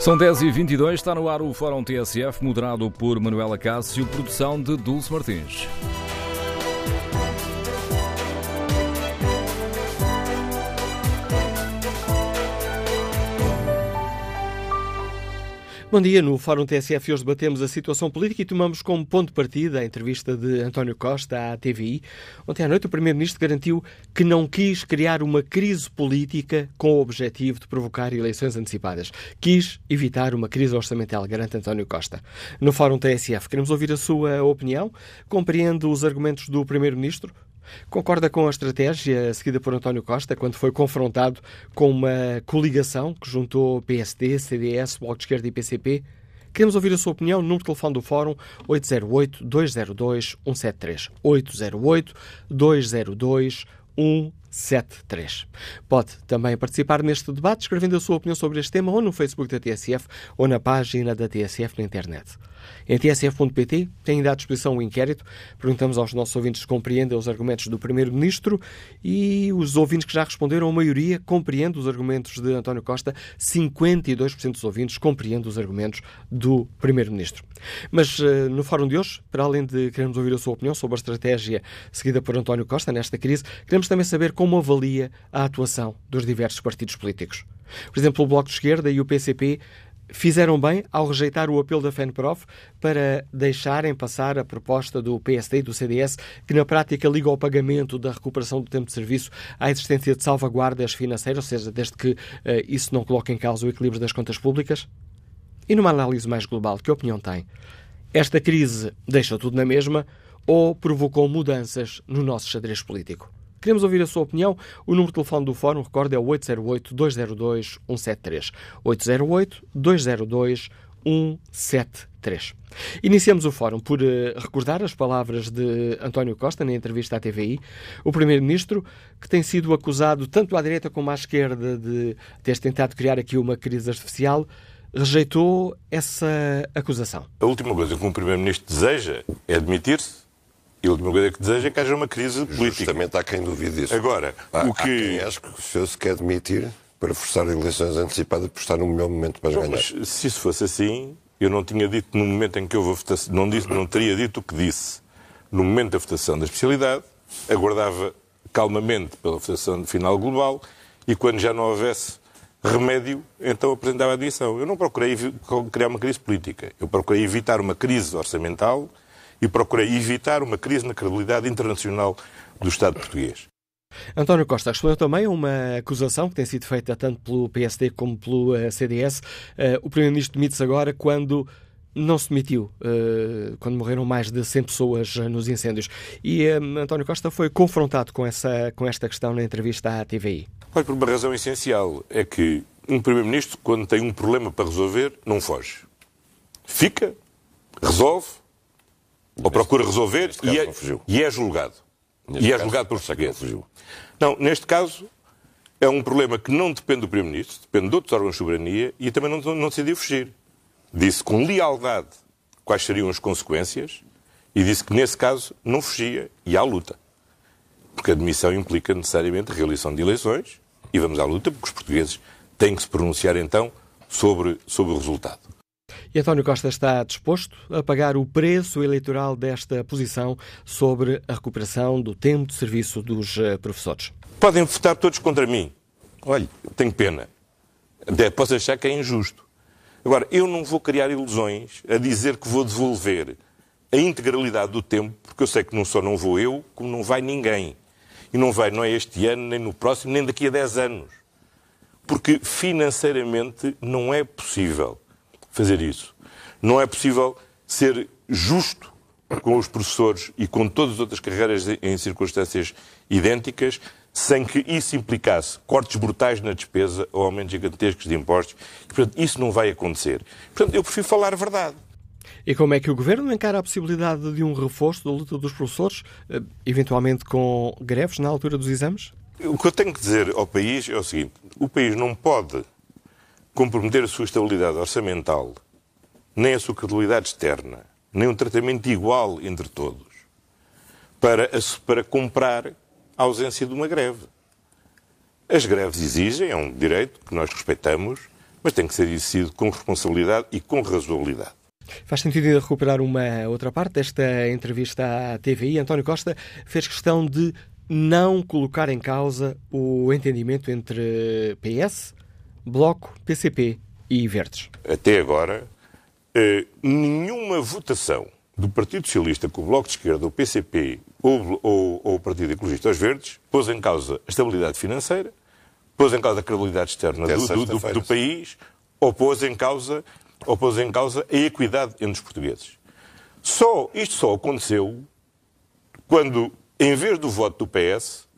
São 10h22, está no ar o Fórum TSF, moderado por Manuela Cássio, produção de Dulce Martins. Bom dia, no Fórum TSF hoje debatemos a situação política e tomamos como ponto de partida a entrevista de António Costa à TVI. Ontem à noite o Primeiro-Ministro garantiu que não quis criar uma crise política com o objetivo de provocar eleições antecipadas. Quis evitar uma crise orçamental, garante António Costa. No Fórum TSF queremos ouvir a sua opinião. Compreende os argumentos do Primeiro-Ministro? Concorda com a estratégia seguida por António Costa quando foi confrontado com uma coligação que juntou PSD, CDS, Bloco de Esquerda e PCP? Queremos ouvir a sua opinião. Número de telefone do Fórum 808-202-173. 808-202-173. Pode também participar neste debate escrevendo a sua opinião sobre este tema ou no Facebook da TSF ou na página da TSF na internet. Em tsf.pt tem ainda à disposição um inquérito. Perguntamos aos nossos ouvintes se compreendem os argumentos do Primeiro-Ministro e os ouvintes que já responderam, a maioria compreende os argumentos de António Costa. 52% dos ouvintes compreendem os argumentos do Primeiro-Ministro. Mas eh, no fórum de hoje, para além de queremos ouvir a sua opinião sobre a estratégia seguida por António Costa nesta crise, queremos também saber como avalia a atuação dos diversos partidos políticos. Por exemplo, o Bloco de Esquerda e o PCP fizeram bem ao rejeitar o apelo da FENPROF para deixarem passar a proposta do PSD e do CDS, que na prática liga ao pagamento da recuperação do tempo de serviço à existência de salvaguardas financeiras, ou seja, desde que uh, isso não coloque em causa o equilíbrio das contas públicas? E numa análise mais global, que opinião tem? Esta crise deixa tudo na mesma ou provocou mudanças no nosso xadrez político? Queremos ouvir a sua opinião. O número de telefone do Fórum, recorde, é o 808-202-173. 808-202-173. Iniciamos o fórum por uh, recordar as palavras de António Costa na entrevista à TVI, o Primeiro-Ministro, que tem sido acusado tanto à direita como à esquerda de ter tentado criar aqui uma crise artificial, rejeitou essa acusação. A última coisa que um Primeiro-Ministro deseja é admitir-se e a última coisa que deseja é que haja uma crise política. Justamente há quem duvide disso. Agora, há, o que... Há quem acho que o senhor se quer admitir para forçar eleições antecipadas por estar no melhor momento para não, ganhar. Mas se isso fosse assim, eu não tinha dito no momento em que houve a votação, não, disse, não teria dito o que disse no momento da votação da especialidade, aguardava calmamente pela votação final global e quando já não houvesse remédio, então apresentava a admissão. Eu não procurei criar uma crise política, eu procurei evitar uma crise orçamental e procurei evitar uma crise na credibilidade internacional do Estado português. António Costa respondeu também a uma acusação que tem sido feita tanto pelo PSD como pelo uh, CDS. Uh, o Primeiro-Ministro demite-se agora quando não se demitiu, uh, quando morreram mais de 100 pessoas nos incêndios. E António Costa foi confrontado com, essa, com esta questão na entrevista à TVI. Olha, por uma razão essencial, é que um Primeiro-Ministro, quando tem um problema para resolver, não foge. Fica, resolve, ou procura resolver e é, e é, julgado. Neste e é julgado por portugueses. Não, neste caso, é um problema que não depende do Primeiro-Ministro, depende de outros órgãos de soberania e também não, não decidiu fugir. Disse com lealdade quais seriam as consequências e disse que, nesse caso, não fugia e há luta. Porque a demissão implica necessariamente a realização de eleições e vamos à luta, porque os portugueses têm que se pronunciar então sobre, sobre o resultado. E António Costa está disposto a pagar o preço eleitoral desta posição sobre a recuperação do tempo de serviço dos eh, professores. Podem votar todos contra mim. Olha, tenho pena. Posso achar que é injusto. Agora, eu não vou criar ilusões a dizer que vou devolver a integralidade do tempo, porque eu sei que não só não vou eu, como não vai ninguém. E não vai, não é este ano, nem no próximo, nem daqui a 10 anos. Porque financeiramente não é possível fazer isso. Não é possível ser justo com os professores e com todas as outras carreiras em circunstâncias idênticas, sem que isso implicasse cortes brutais na despesa ou aumentos gigantescos de impostos. Portanto, isso não vai acontecer. Portanto, eu prefiro falar a verdade. E como é que o Governo encara a possibilidade de um reforço da luta dos professores, eh, eventualmente com greves na altura dos exames? O que eu tenho que dizer ao país é o seguinte: o país não pode comprometer a sua estabilidade orçamental, nem a sua credibilidade externa, nem um tratamento igual entre todos, para, para comprar a ausência de uma greve. As greves exigem, é um direito que nós respeitamos, mas tem que ser exercido com responsabilidade e com razoabilidade. Faz sentido recuperar uma outra parte desta entrevista à TVI. António Costa fez questão de não colocar em causa o entendimento entre PS, Bloco, PCP e Verdes. Até agora, eh, nenhuma votação do Partido Socialista com o Bloco de Esquerda, o PCP ou, ou, ou o Partido Ecologista aos Verdes pôs em causa a estabilidade financeira, pôs em causa a credibilidade externa do, do, do, do país ou pôs em causa ou pôs em causa a equidade entre os portugueses. Só, isto só aconteceu quando, em vez do voto do PS,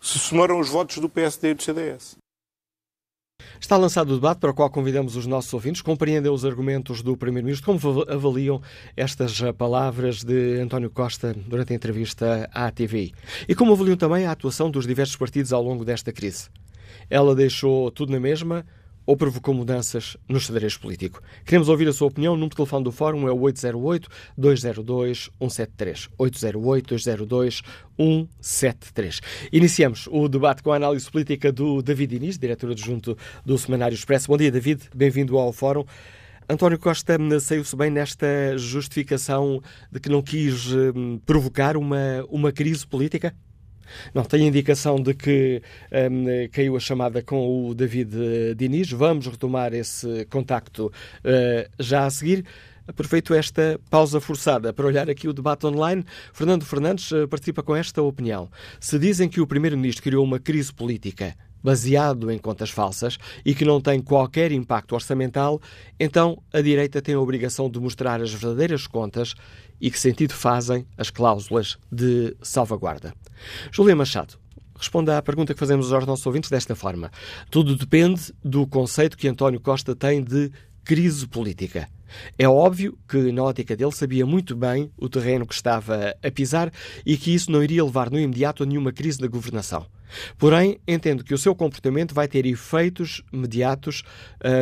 se somaram os votos do PSD e do CDS. Está lançado o debate para o qual convidamos os nossos ouvintes. Compreendem os argumentos do Primeiro-Ministro? Como avaliam estas palavras de António Costa durante a entrevista à TVI? E como avaliam também a atuação dos diversos partidos ao longo desta crise? Ela deixou tudo na mesma ou provocou mudanças no xadrez político? Queremos ouvir a sua opinião. O número de telefone do Fórum é o 808-202-173. 808-202-173. Iniciamos o debate com a análise política do David Inês, diretor adjunto do Semanário Expresso. Bom dia, David. Bem-vindo ao Fórum. António Costa saiu-se bem nesta justificação de que não quis hum, provocar uma, uma crise política? Não, tenho indicação de que um, caiu a chamada com o David eh, Diniz. Vamos retomar esse contacto uh, já a seguir. Aproveito esta pausa forçada para olhar aqui o debate online. Fernando Fernandes eh, participa com esta opinião. Se dizem que o Primeiro-Ministro criou uma crise política baseado em contas falsas e que não tem qualquer impacto orçamental, então a direita tem a obrigação de mostrar as verdadeiras contas e que sentido fazem as cláusulas de salvaguarda. Julia Machado, responda à pergunta que fazemos aos nossos ouvintes desta forma. Tudo depende do conceito que António Costa tem de crise política. É óbvio que, na ótica dele, sabia muito bem o terreno que estava a pisar e que isso não iria levar no imediato a nenhuma crise da governação. Porém, entendo que o seu comportamento vai ter efeitos imediatos,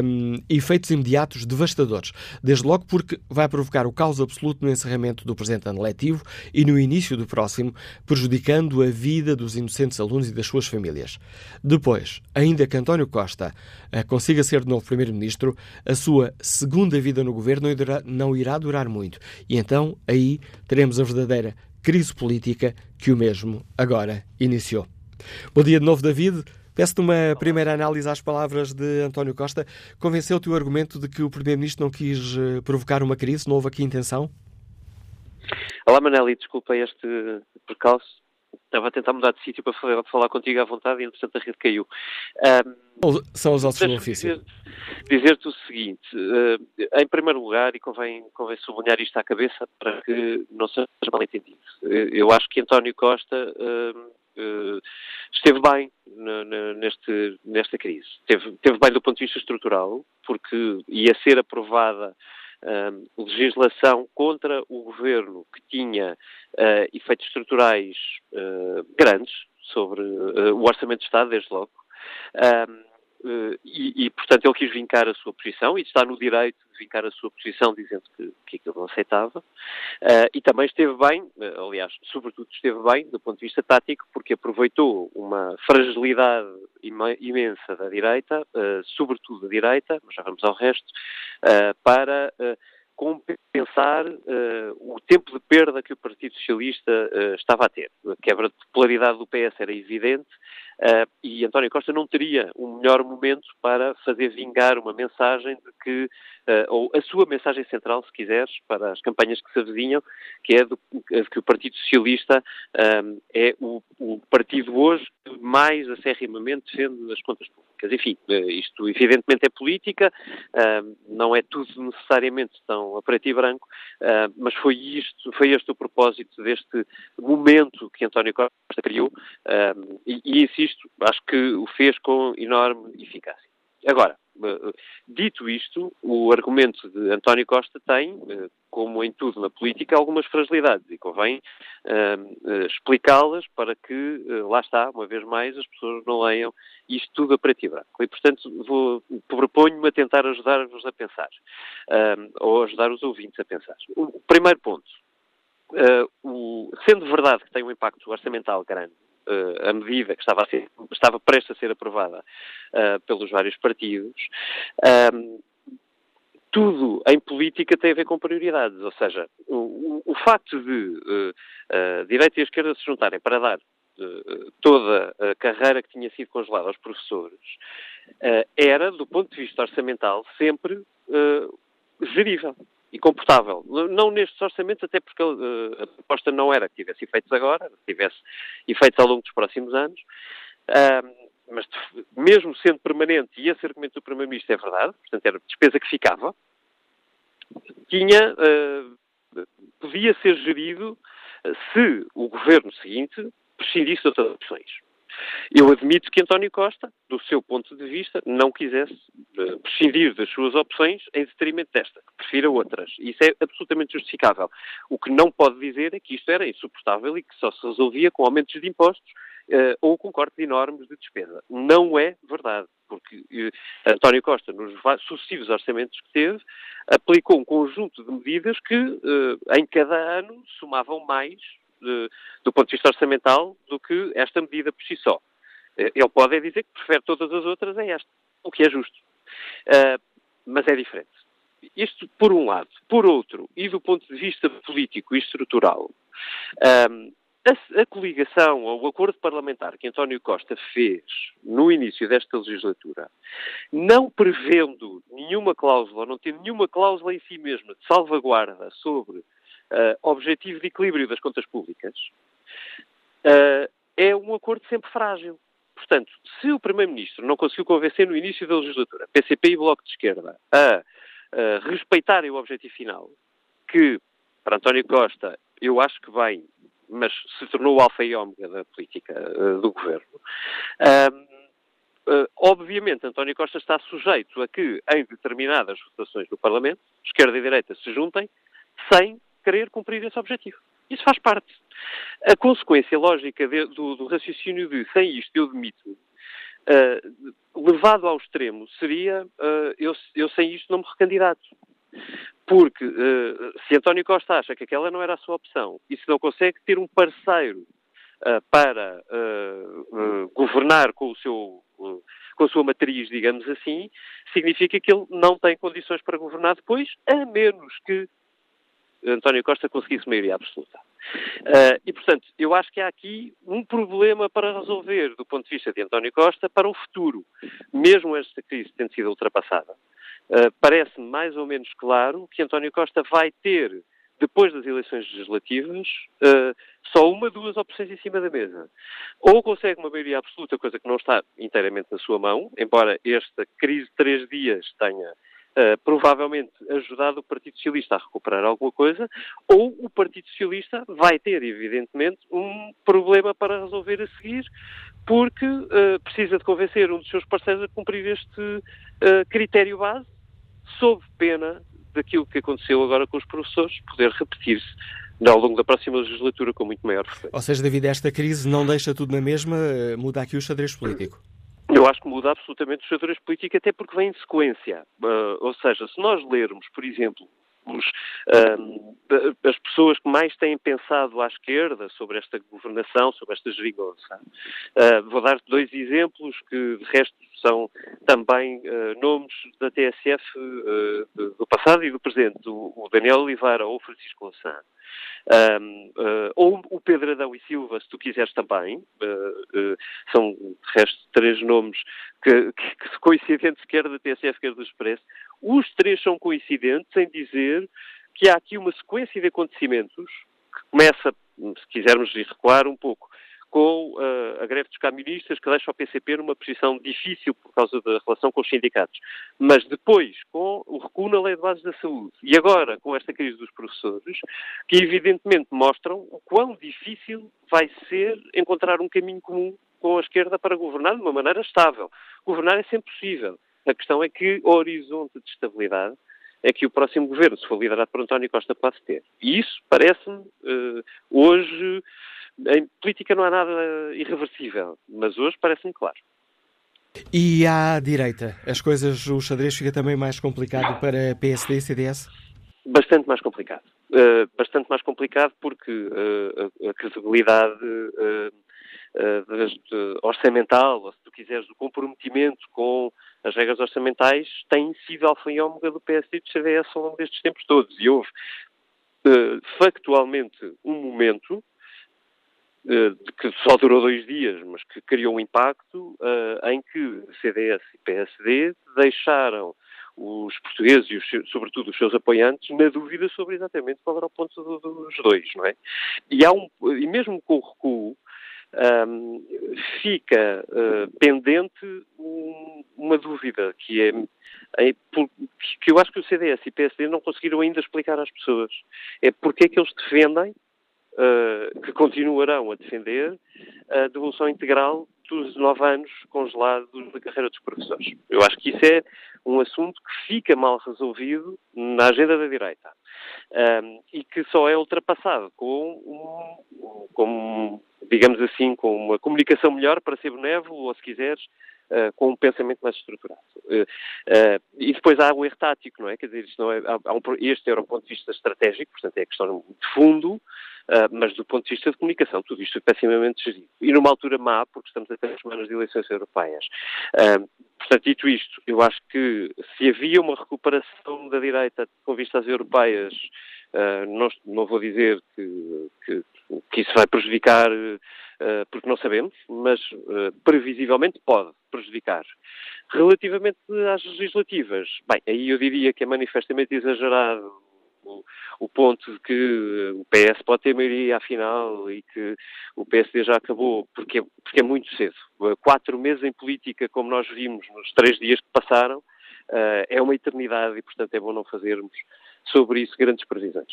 um, efeitos imediatos devastadores. Desde logo porque vai provocar o caos absoluto no encerramento do presente ano letivo e no início do próximo, prejudicando a vida dos inocentes alunos e das suas famílias. Depois, ainda que António Costa uh, consiga ser de novo Primeiro-Ministro, a sua segunda vida no governo não irá durar muito. E então, aí, teremos a verdadeira crise política que o mesmo agora iniciou. Bom dia de novo, David. Peço-te uma primeira análise às palavras de António Costa. Convenceu-te o argumento de que o Primeiro-Ministro não quis eh, provocar uma crise? Não houve aqui intenção? Olá, Maneli. Desculpa este percalço. Estava a tentar mudar de sítio para falar contigo à vontade e, entretanto, a rede caiu. Um, São os ossos do ofício. Dizer-te o seguinte. Uh, em primeiro lugar, e convém, convém sublinhar isto à cabeça para que não seja mal entendido. Eu acho que António Costa uh, esteve bem neste, nesta crise. Esteve, esteve bem do ponto de vista estrutural, porque ia ser aprovada uh, legislação contra o governo que tinha uh, efeitos estruturais uh, grandes sobre o Orçamento de Estado, desde logo. Uh, e, e, portanto, ele quis vincar a sua posição e está no direito de vincar a sua posição, dizendo que, que aquilo não aceitava. Uh, e também esteve bem, uh, aliás, sobretudo esteve bem do ponto de vista tático, porque aproveitou uma fragilidade imensa da direita, sobretudo da direita, mas já vamos ao resto, para compensar uh, o tempo de perda que o Partido Socialista uh, estava a ter. A quebra de popularidade do PS era evidente uh, e António Costa não teria um melhor momento para fazer vingar uma mensagem de que, ou a sua mensagem central, se quiseres, para as campanhas que se avizinham, que é de que o Partido Socialista é o, o partido hoje que mais acerrimamente defende as contas públicas. Enfim, isto evidentemente é política, não é tudo necessariamente tão a preto e branco, uh, mas foi isto, foi este o propósito deste momento que António Costa criou e, e, insisto, acho que o fez com enorme eficácia. Agora, uh, dito isto, o argumento de António Costa tem, como em tudo na política, algumas fragilidades e convém explicá-las para que, lá está, uma vez mais, as pessoas não leiam isto tudo a preto e branco. E, portanto, vou, proponho-me a tentar ajudar-vos a pensar, ou ajudar os ouvintes a pensar. O primeiro ponto, o, sendo verdade que tem um impacto orçamental grande, a medida que estava, ser, estava prestes a ser aprovada uh, pelos vários partidos, um, tudo em política tem a ver com prioridades. Ou seja, o, o facto de uh, a direita e a esquerda se juntarem para dar uh, toda a carreira que tinha sido congelada aos professores uh, era, do ponto de vista orçamental, sempre gerível e comportável. Não nestes orçamentos, até porque a proposta não era que tivesse efeitos agora, que tivesse efeitos ao longo dos próximos anos. mas mesmo sendo permanente, e esse argumento do Primeiro-Ministro é verdade, portanto era despesa que ficava, tinha, uh, podia ser gerido uh, se o governo seguinte prescindisse de outras opções. Eu admito que António Costa, do seu ponto de vista, não quisesse uh, prescindir das suas opções em detrimento desta, que prefira outras. Isso é absolutamente justificável. O que não pode dizer é que isto era insuportável e que só se resolvia com aumentos de impostos uh, ou com cortes enormes de despesa. Não é verdade, porque uh, António Costa, nos sucessivos orçamentos que teve, aplicou um conjunto de medidas que uh, em cada ano somavam mais do ponto de vista orçamental do que esta medida por si só. Ele pode é dizer que prefere todas as outras a esta, o que é justo. mas é diferente. Isto por um lado. Por outro, e do ponto de vista político e estrutural, a, a, coligação ou o acordo parlamentar que António Costa fez no início desta legislatura, não prevendo nenhuma cláusula, não tendo nenhuma cláusula em si mesma de salvaguarda sobre uh, objetivo de equilíbrio das contas públicas, uh, é um acordo sempre frágil. Portanto, se o Primeiro-Ministro não conseguiu convencer no início da legislatura PCP e Bloco de Esquerda a, a respeitarem o objetivo final, que para António Costa eu acho que vai mas se tornou o alfa e ômega da política do governo. Uh, obviamente, António Costa está sujeito a que, em determinadas votações no Parlamento, esquerda e direita se juntem sem querer cumprir esse objetivo. Isso faz parte. A consequência lógica de, do, do, raciocínio de sem isto eu demito, uh, levado ao extremo, seria eu, eu sem isto não me recandidato. Porque uh, se António Costa acha que aquela não era a sua opção e se não consegue ter um parceiro uh, para uh, governar com, o seu, com a sua matriz, digamos assim, significa que ele não tem condições para governar depois, a menos que António Costa conseguisse maioria absoluta. Uh, e, portanto, eu acho que há aqui um problema para resolver do ponto de vista de António Costa para o futuro, mesmo esta crise tendo sido ultrapassada. Uh, Parece-me mais ou menos claro que António Costa vai ter, depois das eleições legislativas, uh, só uma, duas opções em cima da mesa. Ou consegue uma maioria absoluta, coisa que não está inteiramente na sua mão, embora esta crise de três dias tenha Uh, provavelmente ajudado o Partido Socialista a recuperar alguma coisa, ou o Partido Socialista vai ter, evidentemente, um problema para resolver a seguir, porque uh, precisa de convencer um dos seus parceiros a cumprir este uh, critério base, sob pena daquilo que aconteceu agora com os professores poder repetir-se ao longo da próxima legislatura com muito maior frequência. Ou seja, devido a esta crise, não deixa tudo na mesma, eh, muda aqui o xadrez político? Eu acho que muda absolutamente o xadrez político, até porque vem em sequência. Uh, ou seja, se nós lermos, por exemplo, os, uh, as pessoas que mais têm pensado à esquerda sobre esta governação, sobre esta geringonça. Uh, vou dar dois exemplos que, de resto, são também uh, nomes da TSF do passado e do presente, o, Daniel Oliveira ou o Francisco Louçã. Um, uh, ou o Pedro Adão e Silva, se tu quiseres também, uh, uh, são de resto três nomes que, que, que coincidentes quer da TSF, quer do Expresso. Os três são coincidentes em dizer que há aqui uma sequência de acontecimentos que começa, se quisermos recuar um pouco, com uh, a greve dos camionistas, que deixa o PCP numa posição difícil por causa da relação com os sindicatos. Mas depois, com o recuo na lei de bases da saúde, e agora com esta crise dos professores, que evidentemente mostram o quão difícil vai ser encontrar um caminho comum com a esquerda para governar de uma maneira estável. Governar é sempre possível. A questão é que o horizonte de estabilidade é que o próximo governo, se for liderado por António Costa, pode ter. E isso parece-me, uh, hoje, em política não há nada irreversível, mas hoje parece-me claro. E à direita, as coisas, o xadrez fica também mais complicado para PSD e CDS? Bastante mais complicado. Uh, bastante mais complicado porque uh, a, a, credibilidade orçamental, ou se tu quiseres, do comprometimento com as regras orçamentais, tem sido alfa e ômega do PSD e do CDS ao longo destes tempos todos. E houve, uh, factualmente, um momento que só durou dois dias, mas que criou um impacto em que CDS e PSD deixaram os portugueses e, os, sobretudo, os seus apoiantes na dúvida sobre exatamente qual era o ponto do, dos dois, não é? E, há um, e mesmo com o recuo, um, fica uh, pendente um, uma dúvida que é, que eu acho que o CDS e PSD não conseguiram ainda explicar às pessoas. É porque é que eles defendem, uh, que continuarão a defender, a devolução integral dos nove anos congelados da carreira dos professores. Eu acho que isso é um assunto que fica mal resolvido na agenda da direita um, e que só é ultrapassado com, um, com, digamos assim, com uma comunicação melhor para ser benévolo ou, se quiseres, Uh, com um pensamento mais estruturado. Uh, uh, e depois há o erro tático, não é? Quer dizer, não é, há um, este era o ponto de vista estratégico, portanto é a questão de fundo, mas do ponto de vista de comunicação, tudo isto é pessimamente gerido. E numa altura má, porque estamos a três semanas de eleições europeias. Uh, portanto, dito isto, eu acho que se havia uma recuperação da direita com vista às europeias, uh, não, não, vou dizer que, que, que, isso vai prejudicar, porque não sabemos, mas previsivelmente pode prejudicar. Relativamente às legislativas, bem, aí eu diria que é manifestamente exagerado o, o, ponto de que o PS pode ter maioria afinal e que o PSD já acabou, porque, porque é muito cedo. Quatro meses em política, como nós vimos nos três dias que passaram, uh, é uma eternidade e, portanto, é bom não fazermos sobre isso grandes previsões.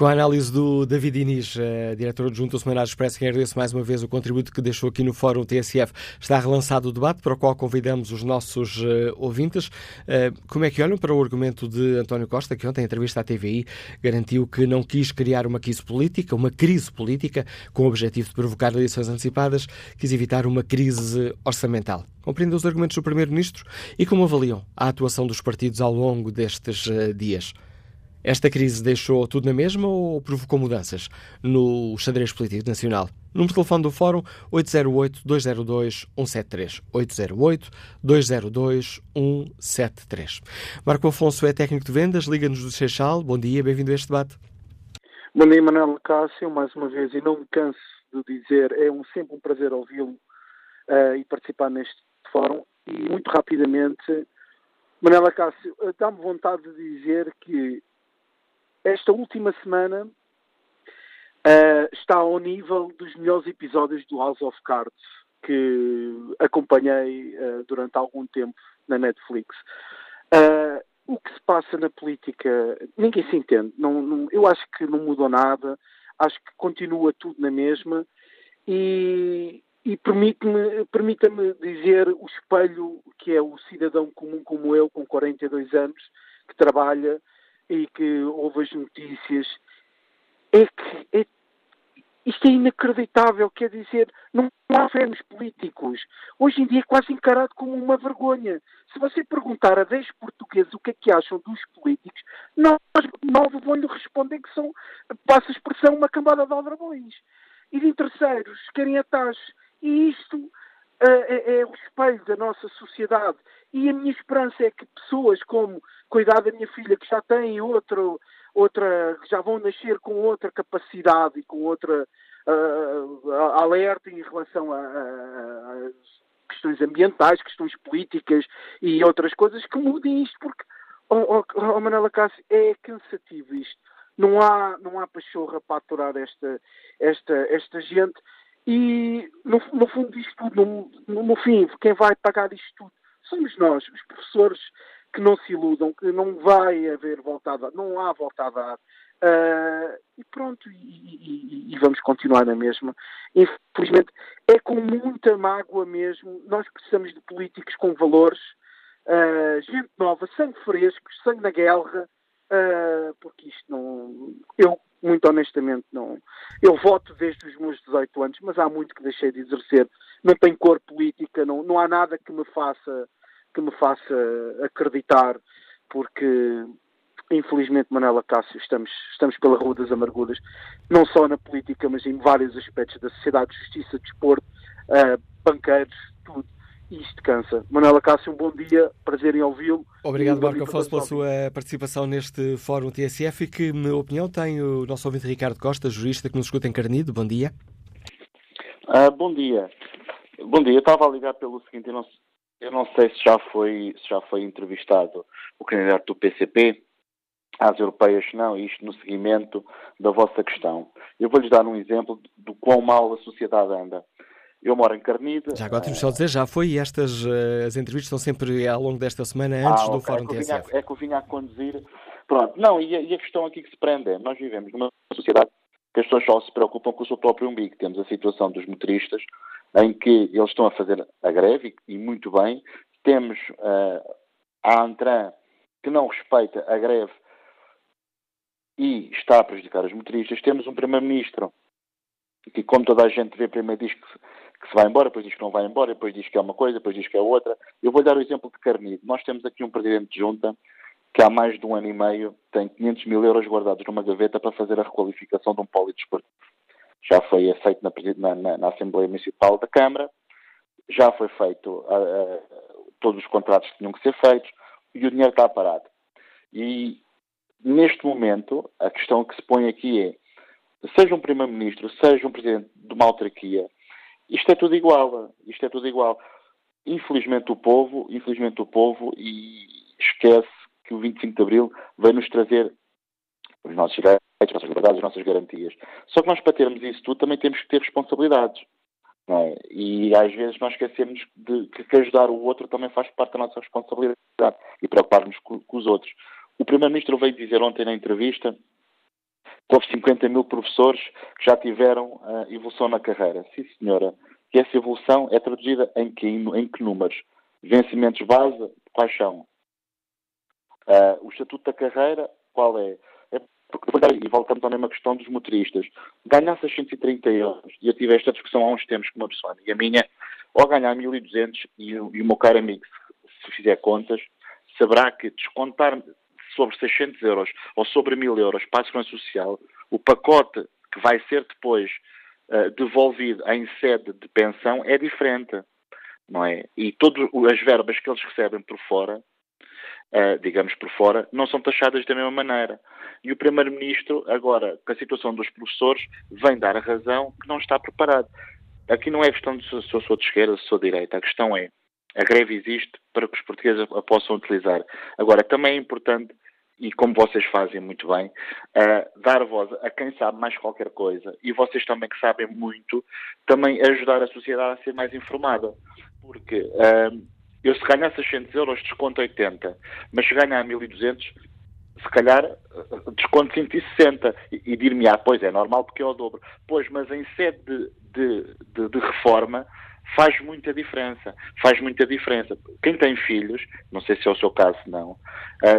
Com a análise do David Inês, uh, diretor adjunto do Semanário Expresso, que agradeço mais uma vez o contributo que deixou aqui no Fórum TSF. Está relançado o debate para o qual convidamos os nossos uh, ouvintes. Uh, como é que olham para o argumento de António Costa, que ontem, em entrevista à TVI, garantiu que não quis criar uma crise política, uma crise política, com o objetivo de provocar eleições antecipadas, quis evitar uma crise orçamental. Compreendem os argumentos do Primeiro-Ministro e como avaliam a atuação dos partidos ao longo destes dias? Esta crise deixou tudo na mesma ou provocou mudanças no xadrez político nacional? Número de telefone do Fórum 808-202-173. 808-202-173. Marco Afonso é técnico de vendas, liga-nos do Seixal. Bom dia, bem-vindo a este debate. Bom dia, Manuel Cássio, mais uma vez, e não me canso de dizer, é um, sempre um prazer ouvi-lo uh, e participar neste fórum. E muito rapidamente, Manela Cássio, uh, dá-me vontade de dizer que esta última semana uh, está ao nível dos melhores episódios do House of Cards que acompanhei uh, durante algum tempo na Netflix. Uh, o que se passa na política, ninguém se entende. Não, não, eu acho que não mudou nada, acho que continua tudo na mesma e, e permite-me permita-me dizer o espelho que é o cidadão comum como eu, com 42 anos, que trabalha e que ouve as notícias, é que é, isto é inacreditável, quer dizer, não há governos políticos. Hoje em dia é quase encarado como uma vergonha. Se você perguntar a 10 portugueses o que é que acham dos políticos, nós, nove vão-lhe responder que são, passa a expressão, uma cambada de aldrabões. E de terceiros, querem a taxa. E isto é, é, o espelho da nossa sociedade. E a minha esperança é que pessoas como, cuidar da minha filha, que já têm outro, outra, que já vão nascer com outra capacidade e com outra uh, alerta em relação a, a, a, questões ambientais, questões políticas e outras coisas, que mudem isto, porque, oh, oh, oh Manela Cássio, é cansativo isto. Não há, não há pachorra para aturar esta, esta, esta gente e, no, no fundo disto tudo, no, no, fim, quem vai pagar isto tudo somos nós, os professores, que não se iludam, que não vai haver volta a dar, não há volta a dar. Uh, e pronto, e, e, e, vamos continuar na mesma. Infelizmente, é com muita mágoa mesmo. Nós precisamos de políticos com valores, uh, gente nova, sangue fresco, sangue na guerra, uh, porque isto não. Eu muito honestamente, não. Eu voto desde os meus 18 anos, mas há muito que deixei de exercer. Não tenho cor política, não, não há nada que me faça que me faça acreditar, porque infelizmente, Manela Cássio, estamos, estamos pela Rua das Amarguras, não só na política, mas em vários aspectos da sociedade, justiça, desporto, uh, banqueiros, tudo. E isto cansa. Manela Cássio, um bom dia, prazer em ouvi-lo. Obrigado, Marco Afonso, pela sua participação neste Fórum TSF e que, na opinião, tem o nosso ouvinte Ricardo Costa, jurista que nos escuta encarnido. Bom dia. Uh, bom dia. Bom dia, eu estava a ligar pelo seguinte, eu não, eu não sei se já, foi, se já foi entrevistado o candidato do PCP às europeias, não, isto no seguimento da vossa questão. Eu vou-lhes dar um exemplo do quão mal a sociedade anda. Eu moro em Carnide. Já agora temos só dizer, já foi e estas uh, as entrevistas são sempre ao longo desta semana antes ah, do Fórum é TSF. é que eu vinha a conduzir. Pronto, não, e a, e a, questão aqui que se prende é, nós vivemos numa sociedade que as pessoas só se preocupam com o seu próprio umbigo. Temos a situação dos motoristas, em que eles estão a fazer a greve, e, muito bem. Temos uh, a Antran, que não respeita a greve e está a prejudicar os motoristas. Temos um Primeiro-Ministro que, como toda a gente vê, primeiro diz que, que, se vai embora, depois diz que não vai embora, depois diz que é uma coisa, depois diz que é outra. Eu vou dar o exemplo de Carnido. Nós temos aqui um Presidente de Junta que há mais de um ano e meio tem 500 mil euros guardados numa gaveta para fazer a requalificação de um polidesportivo. Já foi aceito na, na, na, Assembleia Municipal da Câmara, já foi feito uh, uh, todos os contratos que tinham que ser feitos e o dinheiro está parado. E neste momento, a questão que se põe aqui é, seja um Primeiro-Ministro, seja um Presidente de uma autarquia, isto é tudo igual, isto é tudo igual. Infelizmente o povo, infelizmente o povo, e esquece que o 25 de Abril vai nos trazer os nossos direitos, as nossas liberdades, as nossas garantias. Só que nós, para termos isso tudo, também temos que ter responsabilidades. É? E às vezes nós esquecemos de que ajudar o outro também faz parte da nossa responsabilidade e preocupar-nos com, com, os outros. O Primeiro-Ministro veio dizer ontem na entrevista que houve 50 mil professores que já tiveram uh, evolução na carreira. Sim, senhora. E essa evolução é traduzida em que, em que números? Vencimentos base, quais são? Uh, o estatuto da carreira, qual é? Porque, e voltamos à mesma questão dos motoristas. Ganhar 630 euros, e eu tive esta discussão há uns tempos com uma pessoa amiga minha, ou ganhar 1.200 e, e o meu caro amigo, se, se fizer contas, saberá que descontar sobre 600 euros ou sobre 1.000 euros para a Segurança Social, o pacote que vai ser depois uh, devolvido em sede de pensão é diferente, não é? E todas as verbas que eles recebem por fora uh, digamos por fora, não são taxadas da mesma maneira. E o Primeiro-Ministro, agora, com a situação dos professores, vem dar a razão que não está preparado. Aqui não é questão de se eu sou de esquerda se sou de direita, a questão é, a greve existe para que os portugueses a possam utilizar. Agora, também é importante e como vocês fazem muito bem, uh, dar voz a quem sabe mais qualquer coisa e vocês também que sabem muito, também ajudar a sociedade a ser mais informada. Porque uh, eu se ganhar 600 euros desconto 80, mas se ganhar 1200, se calhar desconto 160 e, e dir-me, ah, pois é normal porque é o dobro. Pois, mas em sede de, de, de, de reforma faz muita diferença. Faz muita diferença. Quem tem filhos, não sei se é o seu caso, não,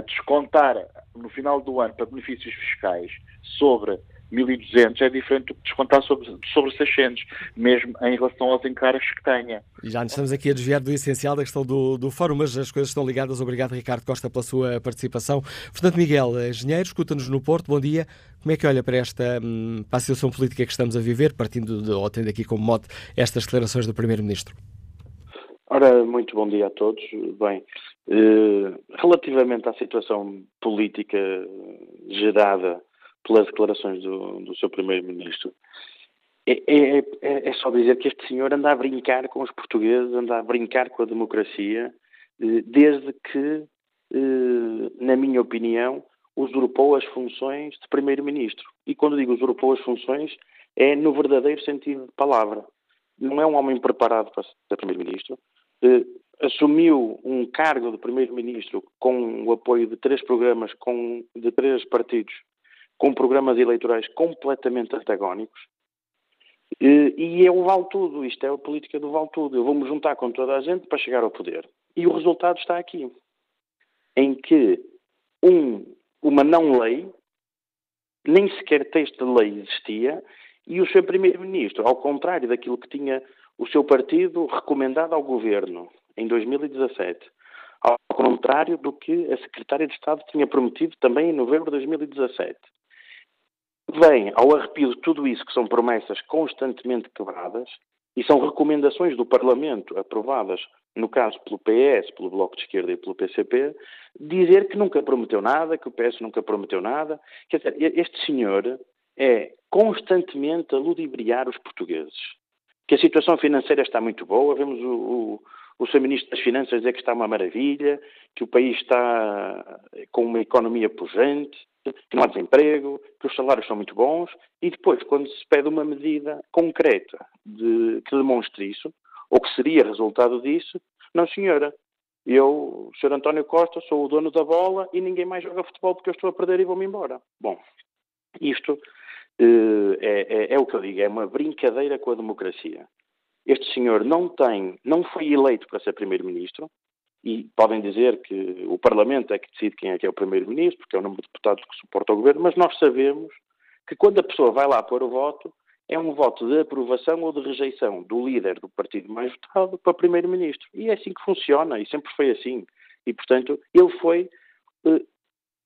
descontar no final do ano para benefícios fiscais sobre 1.200 é diferente do que descontar sobre, sobre 600, mesmo em relação aos encargos que tenha. E já nos estamos aqui a desviar do essencial da questão do, do fórum, mas as coisas estão ligadas. Obrigado, Ricardo Costa, pela sua participação. Portanto, Miguel, engenheiro, escuta-nos no Porto, bom dia. Como é que olha para esta hum, para a situação política que estamos a viver, partindo de, ou tendo aqui como mote estas declarações do Primeiro-Ministro? Ora, muito bom dia a todos. Bem, eh, relativamente à situação política gerada pelas declarações do, do seu primeiro-ministro. É, é, é, é, só dizer que este senhor anda a brincar com os portugueses, anda a brincar com a democracia, eh, desde que, eh, na minha opinião, usurpou as funções de primeiro-ministro. E quando digo usurpou as funções, é no verdadeiro sentido de palavra. Não é um homem preparado para ser primeiro-ministro. Eh, assumiu um cargo de primeiro-ministro com o apoio de três programas, com, de três partidos com programas eleitorais completamente antagónicos. E é o vale tudo, isto é a política do vale tudo. Eu vou-me juntar com toda a gente para chegar ao poder. E o resultado está aqui, em que um, uma não-lei, nem sequer texto de lei existia, e o seu primeiro-ministro, ao contrário daquilo que tinha o seu partido recomendado ao governo em 2017, ao contrário do que a Secretária de Estado tinha prometido também em novembro de 2017. Vem ao arrepio de tudo isso, que são promessas constantemente quebradas, e são recomendações do Parlamento aprovadas, no caso pelo PS, pelo Bloco de Esquerda e pelo PCP, dizer que nunca prometeu nada, que o PS nunca prometeu nada. Quer dizer, este senhor é constantemente a ludibriar os portugueses. Que a situação financeira está muito boa, vemos o, o, o Sr. Ministro das Finanças dizer que está uma maravilha, que o país está com uma economia pujante, que não há desemprego, que os salários são muito bons, e depois, quando se pede uma medida concreta de, que demonstre isso, ou que seria resultado disso, não senhora, eu, Sr. António Costa, sou o dono da bola e ninguém mais joga futebol porque eu estou a perder e vou-me embora. Bom, isto uh, é, é, é o que eu digo, é uma brincadeira com a democracia. Este senhor não tem, não foi eleito para ser primeiro-ministro, e podem dizer que o Parlamento é que decide quem é que é o Primeiro-Ministro, porque é o número de deputados que suporta o Governo, mas nós sabemos que quando a pessoa vai lá pôr o voto, é um voto de aprovação ou de rejeição do líder do partido mais votado para Primeiro-Ministro. E é assim que funciona, e sempre foi assim. E, portanto, ele foi, eh,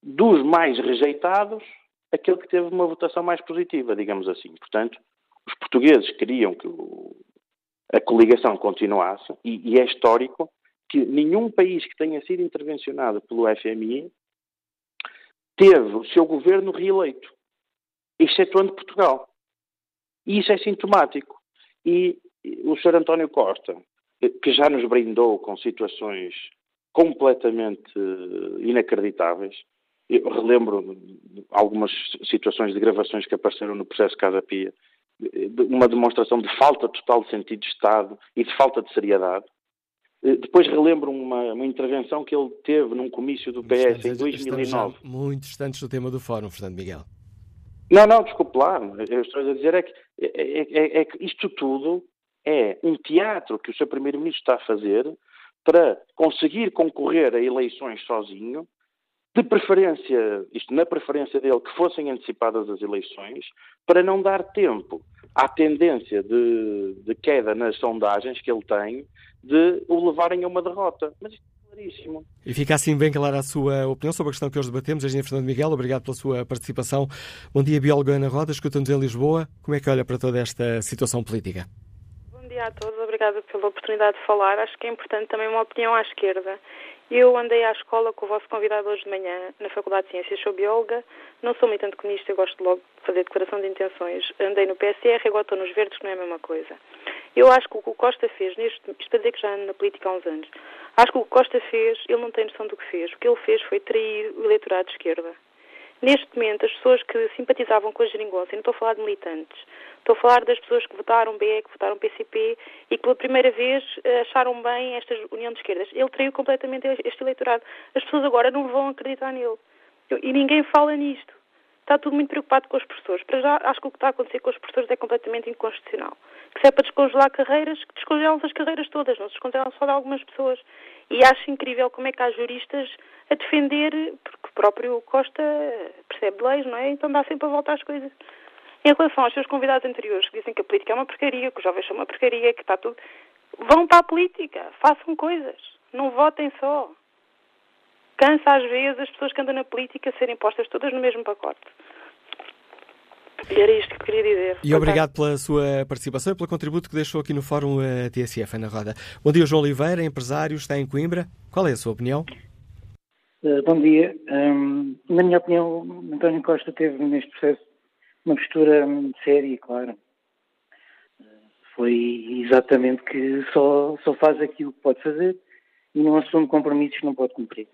dos mais rejeitados, aquele que teve uma votação mais positiva, digamos assim. Portanto, os portugueses queriam que o, a coligação continuasse, e, e é histórico que nenhum país que tenha sido intervencionado pelo FMI teve o seu governo reeleito, excetuando Portugal. E isso é sintomático. E o Sr. António Costa, que já nos brindou com situações completamente inacreditáveis, eu relembro algumas situações de gravações que apareceram no processo Casa Pia, uma demonstração de falta total de sentido de Estado e de falta de seriedade. Eh, depois relembro uma, uma, intervenção que ele teve num comício do PS em 2009. Muito distantes do tema do fórum, Fernando Miguel. Não, não, desculpe lá. Eu estou a dizer é que, é, é, é, é que isto tudo é um teatro que o seu Primeiro-Ministro está a fazer para conseguir concorrer a eleições sozinho, de preferência, isto na preferência dele, que fossem antecipadas as eleições, para não dar tempo à tendência de, de queda nas sondagens que ele tem de o levarem a uma derrota. Mas isto é claríssimo. E fica assim bem clara a sua opinião sobre a questão que hoje debatemos. Engenheiro Fernando Miguel, obrigado pela sua participação. Bom dia, bióloga Ana Roda, escuta-nos em Lisboa. Como é que olha para toda esta situação política? Bom dia a todos, obrigada pela oportunidade de falar. Acho que é importante também uma opinião à esquerda. Eu andei à escola com o vosso convidado hoje de manhã, na Faculdade de Ciências, sou bióloga. Não sou militante comunista, eu gosto logo de fazer declaração de intenções. Andei no PSR, agora estou nos verdes, que não é a mesma coisa. Eu acho que o que o Costa fez, neste, isto para dizer que já ando na política há uns anos, acho que o que o Costa fez, ele não tem noção do que fez. O que ele fez foi trair o eleitorado de esquerda. Neste momento, as pessoas que simpatizavam com a geringonça, e não estou a falar de militantes, estou a falar das pessoas que votaram BE, que votaram PCP e que pela primeira vez eh, acharam bem esta união de esquerdas. Ele traiu completamente este eleitorado. As pessoas agora não vão acreditar nele. E ninguém fala nisto. Está tudo muito preocupado com os professores. Para já, acho que o que está a acontecer com os professores é completamente inconstitucional que se é para descongelar carreiras, que descongelam as carreiras todas, não se descongelam só de algumas pessoas. E acho incrível como é que há juristas a defender, porque próprio Costa percebe leis, não é? Então dá sempre a volta às coisas. Em relação aos seus convidados anteriores, que dizem que a política é uma porcaria, que os jovens são uma porcaria, que está tudo. Vão para a política, façam coisas, não votem só. Cansa às vezes as pessoas que andam na política serem postas todas no mesmo pacote. E era isto que queria dizer. E obrigado pela sua participação e pelo contributo que deixou aqui no Fórum uh, TSF, Ana Roda. Bom dia, João Oliveira, empresário, está em Coimbra. Qual é a sua opinião? Uh, bom dia. Um, na minha opinião, António Costa teve neste processo uma postura um, séria e clara. Uh, foi exatamente que só, só faz aquilo que pode fazer e não assume compromissos que não pode cumprir.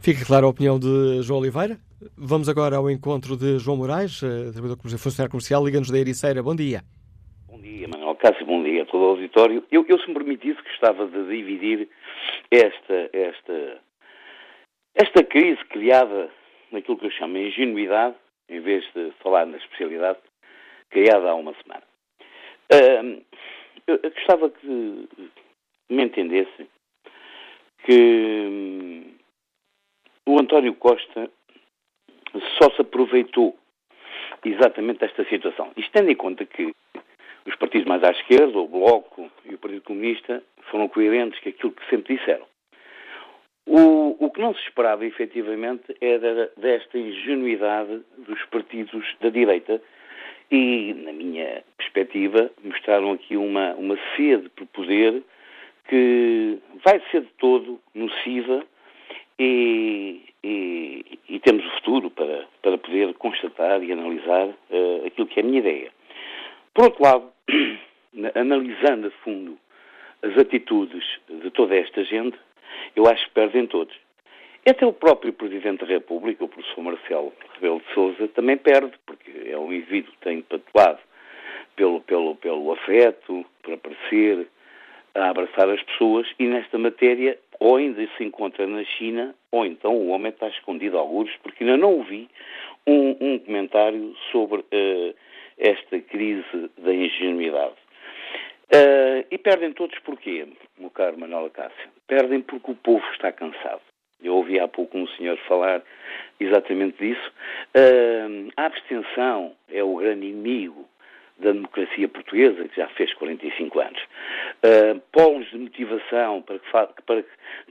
Fica clara a opinião de João Oliveira. Vamos agora ao encontro de João Moraes, eh, trabalhador funcionário comercial, liga-nos da Ericeira. Bom dia. Bom dia, Manuel Cássio, bom dia a todo o auditório. Eu, eu, se me permitisse, gostava de dividir esta, esta, esta crise criada naquilo que eu chamo de ingenuidade, em vez de falar na especialidade, criada há uma semana. Uh, eu gostava que me entendesse que hum, o António Costa só se aproveitou exatamente desta situação. Isto tendo em conta que os partidos mais à esquerda, o Bloco e o Partido Comunista, foram coerentes com aquilo que sempre disseram. O, o que não se esperava, efetivamente, era desta ingenuidade dos partidos da direita e, na minha perspectiva, mostraram aqui uma, uma sede por poder que vai ser de todo nociva e, e, e, temos o futuro para, para poder constatar e analisar uh, aquilo que é a minha ideia. Por outro lado, analisando a fundo as atitudes de toda esta gente, eu acho que perdem todos. Até o próprio Presidente da República, o professor Marcelo Rebelo de Sousa, também perde, porque é um indivíduo que tem patuado pelo, pelo, pelo afeto, por aparecer, a abraçar as pessoas, e nesta matéria ou ainda se encontra na China, ou então o homem está escondido a alguns, porque ainda não ouvi um, um comentário sobre uh, esta crise da ingenuidade. Uh, e perdem todos porquê, meu caro Manuel Cássio? Perdem porque o povo está cansado. Eu ouvi há pouco um senhor falar exatamente disso. Uh, a abstenção é o grande inimigo da democracia portuguesa, que já fez 45 anos. Uh, polos de motivação para que, para,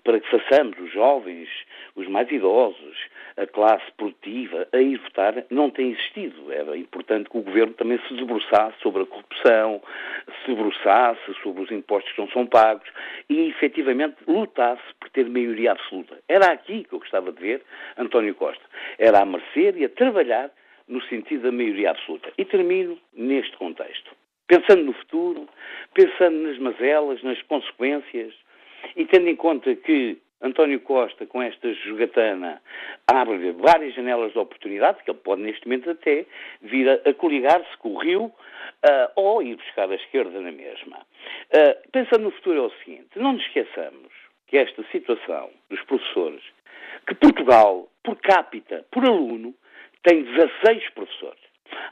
para que façamos os jovens, os mais idosos, a classe produtiva a ir votar, não tem existido. Era importante que o governo também se debruçasse sobre a corrupção, se debruçasse sobre os impostos que não são pagos e, efetivamente, lutasse por ter maioria absoluta. Era aqui que eu gostava de ver António Costa. Era a merecer e a trabalhar no sentido da maioria absoluta. E termino neste contexto. Pensando no futuro, pensando nas mazelas, nas consequências, e tendo em conta que António Costa, com esta jogatana, abre várias janelas de oportunidade, que ele pode neste momento até vir a, a coligar-se com o Rio uh, ou ir buscar a esquerda na mesma. Uh, pensando no futuro é o seguinte, não nos esqueçamos que esta situação dos professores, que Portugal, por capita, por aluno, tem 16 professores.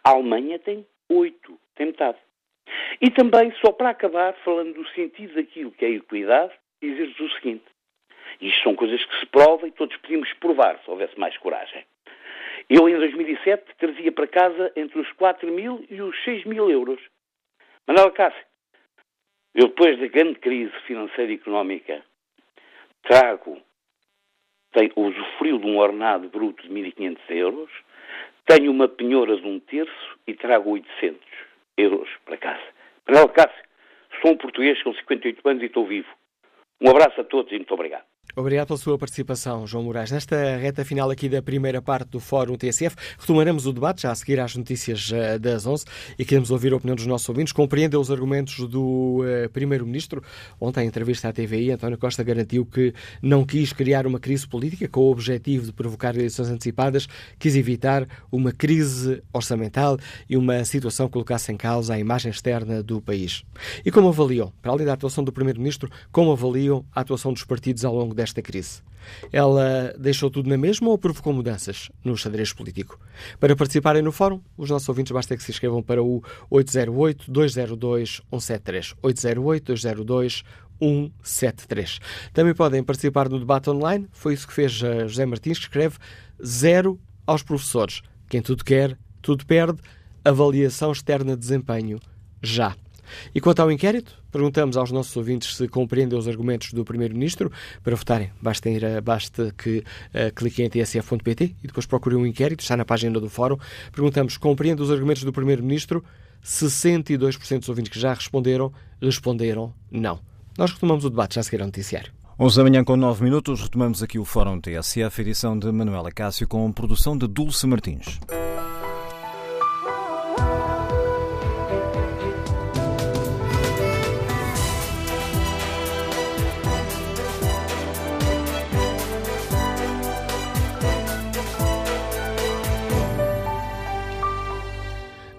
A Alemanha tem 8, tem metade. E também, só para acabar, falando do sentido daquilo que é equidade, dizer-vos o seguinte. Isto são coisas que se provam e todos podíamos provar, se houvesse mais coragem. Eu, em 2007, trazia para casa entre os 4 mil e os 6 mil euros. Manuel Cássio, eu depois da grande crise financeira e económica, trago, tenho, usufruo de um ordenado bruto de 1.500 euros, tenho uma penhora de um terço e trago 800 euros para casa. Manuel Cássio, sou um português com 58 anos e estou vivo. Um abraço a todos e muito obrigado. Obrigado pela sua participação, João Moraes. Nesta reta final aqui da primeira parte do Fórum TSF, retomaremos o debate já a seguir às notícias uh, das 11 e queremos ouvir a opinião dos nossos ouvintes. Compreendeu os argumentos do uh, Primeiro-Ministro. Ontem, em entrevista à TVI, António Costa garantiu que não quis criar uma crise política com o objetivo de provocar eleições antecipadas, quis evitar uma crise orçamental e uma situação que colocasse em causa a imagem externa do país. E como avaliam, para além da atuação do Primeiro-Ministro, como avaliam a atuação dos partidos ao longo desta crise? Ela deixou tudo na mesma ou provocou mudanças no xadrez político? Para participarem no fórum, os nossos ouvintes basta que se inscrevam para o 808-202-173. 808-202-173. Também podem participar no debate online. Foi isso que fez eh, José Martins, que escreve zero aos professores. Quem tudo quer, tudo perde. Avaliação externa de desempenho. Já. E quanto ao inquérito, perguntamos aos nossos ouvintes se compreendem os argumentos do Primeiro-Ministro. Para votarem, basta, ir a, basta que uh, cliquem em tsf.pt e depois procurem um inquérito, está na página do Fórum. Perguntamos, compreendem os argumentos do Primeiro-Ministro? 62% dos ouvintes que já responderam, responderam não. Nós retomamos o debate já a seguir ao noticiário. 11 da manhã com 9 minutos, retomamos aqui o Fórum TSF, edição de Manuela Cássio, com produção de Dulce Martins.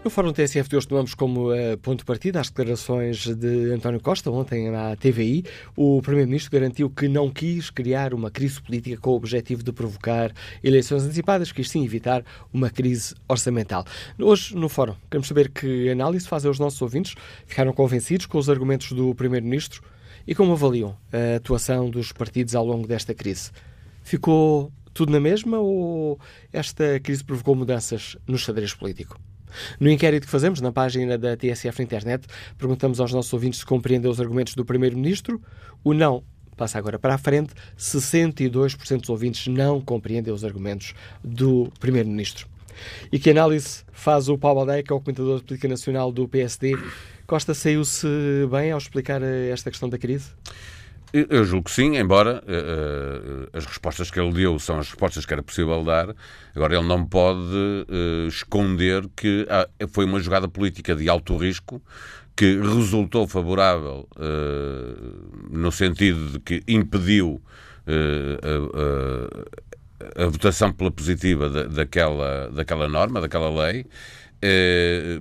No Fórum TSF de hoje tomamos como uh, ponto de partida as declarações de António Costa. Ontem, na TVI, o Primeiro-Ministro garantiu que não quis criar uma crise política com o objetivo de provocar eleições antecipadas, quis sim evitar uma crise orçamental. Hoje, no Fórum, queremos saber que análise fazem os nossos ouvintes. Ficaram convencidos com os argumentos do Primeiro-Ministro e como avaliam a atuação dos partidos ao longo desta crise? Ficou tudo na mesma ou esta crise provocou mudanças no xadrez político? No inquérito que fazemos na página da TSF na internet, perguntamos aos nossos ouvintes se compreendem os argumentos do Primeiro-Ministro. O não passa agora para a frente. 62% dos ouvintes não compreendem os argumentos do Primeiro-Ministro. E que análise faz o Paulo Aldeia, que é o comentador de política nacional do PSD? Costa saiu-se bem ao explicar esta questão da crise? Eu julgo que sim, embora uh, as respostas que ele deu são as respostas que era possível dar. Agora, ele não pode uh, esconder que ah, foi uma jogada política de alto risco que resultou favorável uh, no sentido de que impediu a, a, a, votação pela positiva da, daquela, daquela norma, daquela lei.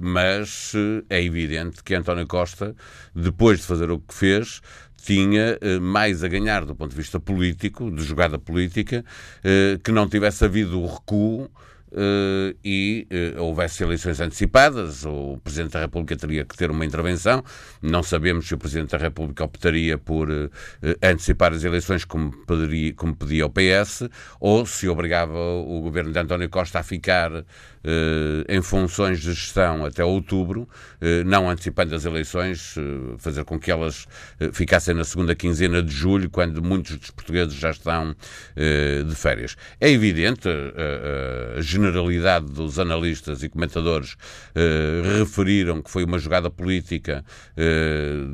mas é evidente que António Costa, depois de fazer o que fez, tinha eh, mais a ganhar do ponto de vista político, de jogada política, eh, que não tivesse havido o recuo Uh, e houvesse eleições antecipadas, o Presidente da República teria que ter uma intervenção. Não sabemos se o Presidente da República optaria por antecipar as eleições, como, poderia, como pedia o PS, ou se obrigava o governo de António Costa a ficar em funções de gestão até outubro, não antecipando as eleições, fazer com que elas ficassem na segunda quinzena de julho, quando muitos dos portugueses já estão de férias. É evidente a generalidade dos analistas e comentadores eh, referiram que foi uma jogada política eh,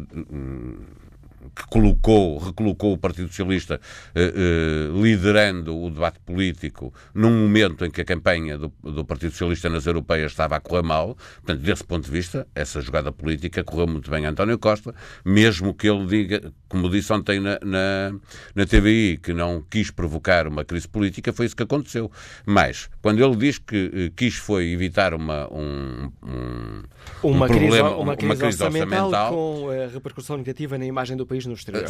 que colocou, recolocou o Partido Socialista eh, eh, liderando o debate político num momento em que a campanha do, do, Partido Socialista nas europeias estava a correr mal. Portanto, desse ponto de vista, essa jogada política correu muito bem a António Costa, mesmo que ele diga, como disse ontem na, na, na TVI, que não quis provocar uma crise política, foi isso que aconteceu. Mas, quando ele diz que eh, quis foi evitar uma, um, um, uma, um crise, problema, uma, crise, uma crise orçamental, orçamental com a repercussão negativa na imagem do país no exterior.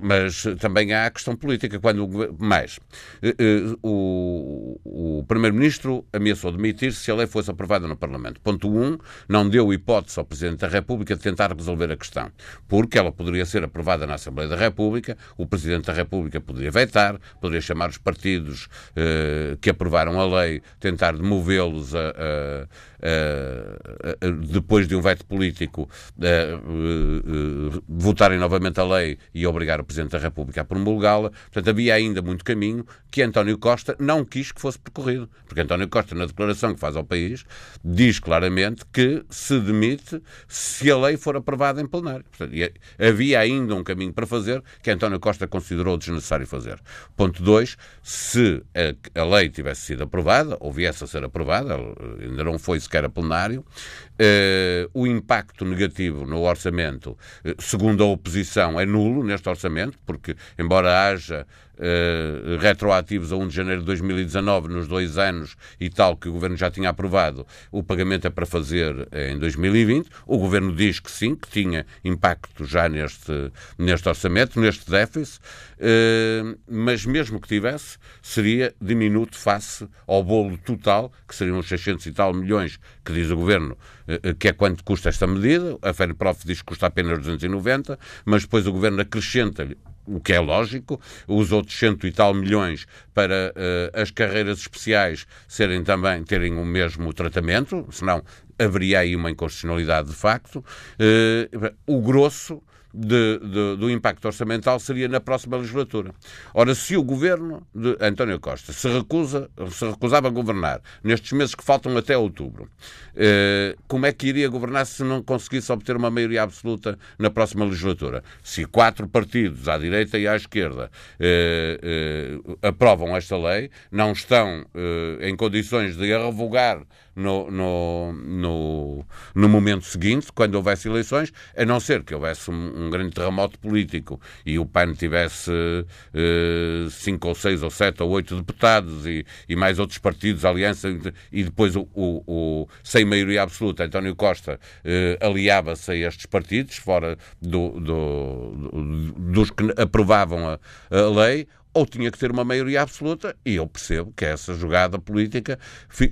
Mas também há a questão política. Quando mais eh, eh, o, o primeiro-ministro ameaçou demitir-se se a lei fosse aprovada no Parlamento. Ponto 1, um, não deu hipótese ao presidente da República de tentar resolver a questão, porque ela poderia ser aprovada na Assembleia da República, o presidente da República poderia vetar, poderia chamar os partidos eh, que aprovaram a lei, tentar demovê-los a, a uh, depois de um veto político, uh, votarem novamente a lei e obrigar o Presidente da República a promulgá-la. Portanto, havia ainda muito caminho que António Costa não quis que fosse percorrido. Porque António Costa, na declaração que faz ao país, diz claramente que se demite se a lei for aprovada em plenário. Portanto, havia ainda um caminho para fazer que António Costa considerou desnecessário fazer. Ponto 2. Se a, a, lei tivesse sido aprovada, ou viesse a ser aprovada, ainda não foi sequer a plenário, Uh, o impacto negativo no orçamento, uh, segundo a oposição, é nulo neste orçamento, porque, embora haja uh, retroativos a 1 de janeiro de 2019, nos dois anos e tal que o Governo já tinha aprovado, o pagamento é para fazer em 2020. O Governo diz que sim, que tinha impacto já neste, neste orçamento, neste déficit, mas mesmo que tivesse, seria diminuto face ao bolo total, que seriam os 600 e tal milhões que diz o Governo eh, eh, que é quanto custa esta medida. A FENPROF diz que custa apenas 290, mas depois o Governo acrescenta-lhe o que é lógico, os outros cento e tal milhões para uh, as carreiras especiais serem também, terem o mesmo tratamento, senão haveria aí uma inconstitucionalidade de facto. Uh, o grosso de, de, do impacto orçamental seria na próxima legislatura. Ora, se o governo de António Costa se, recusa, se recusava a governar nestes meses que faltam até outubro, eh, como é que iria governar se não conseguisse obter uma maioria absoluta na próxima legislatura? Se quatro partidos, à direita e à esquerda, eh, eh, aprovam esta lei, não estão eh, em condições de a revogar no, no, no, no, momento seguinte, quando houvesse eleições, a não ser que houvesse um, um grande terremoto político e o PAN tivesse uh, cinco ou seis ou sete ou oito deputados e, e mais outros partidos, aliança, e depois o, o, o sem maioria absoluta, António Costa uh, aliava-se a estes partidos, fora do, do, do, dos que aprovavam a, a lei, ou tinha que ter uma maioria absoluta, e eu percebo que essa jogada política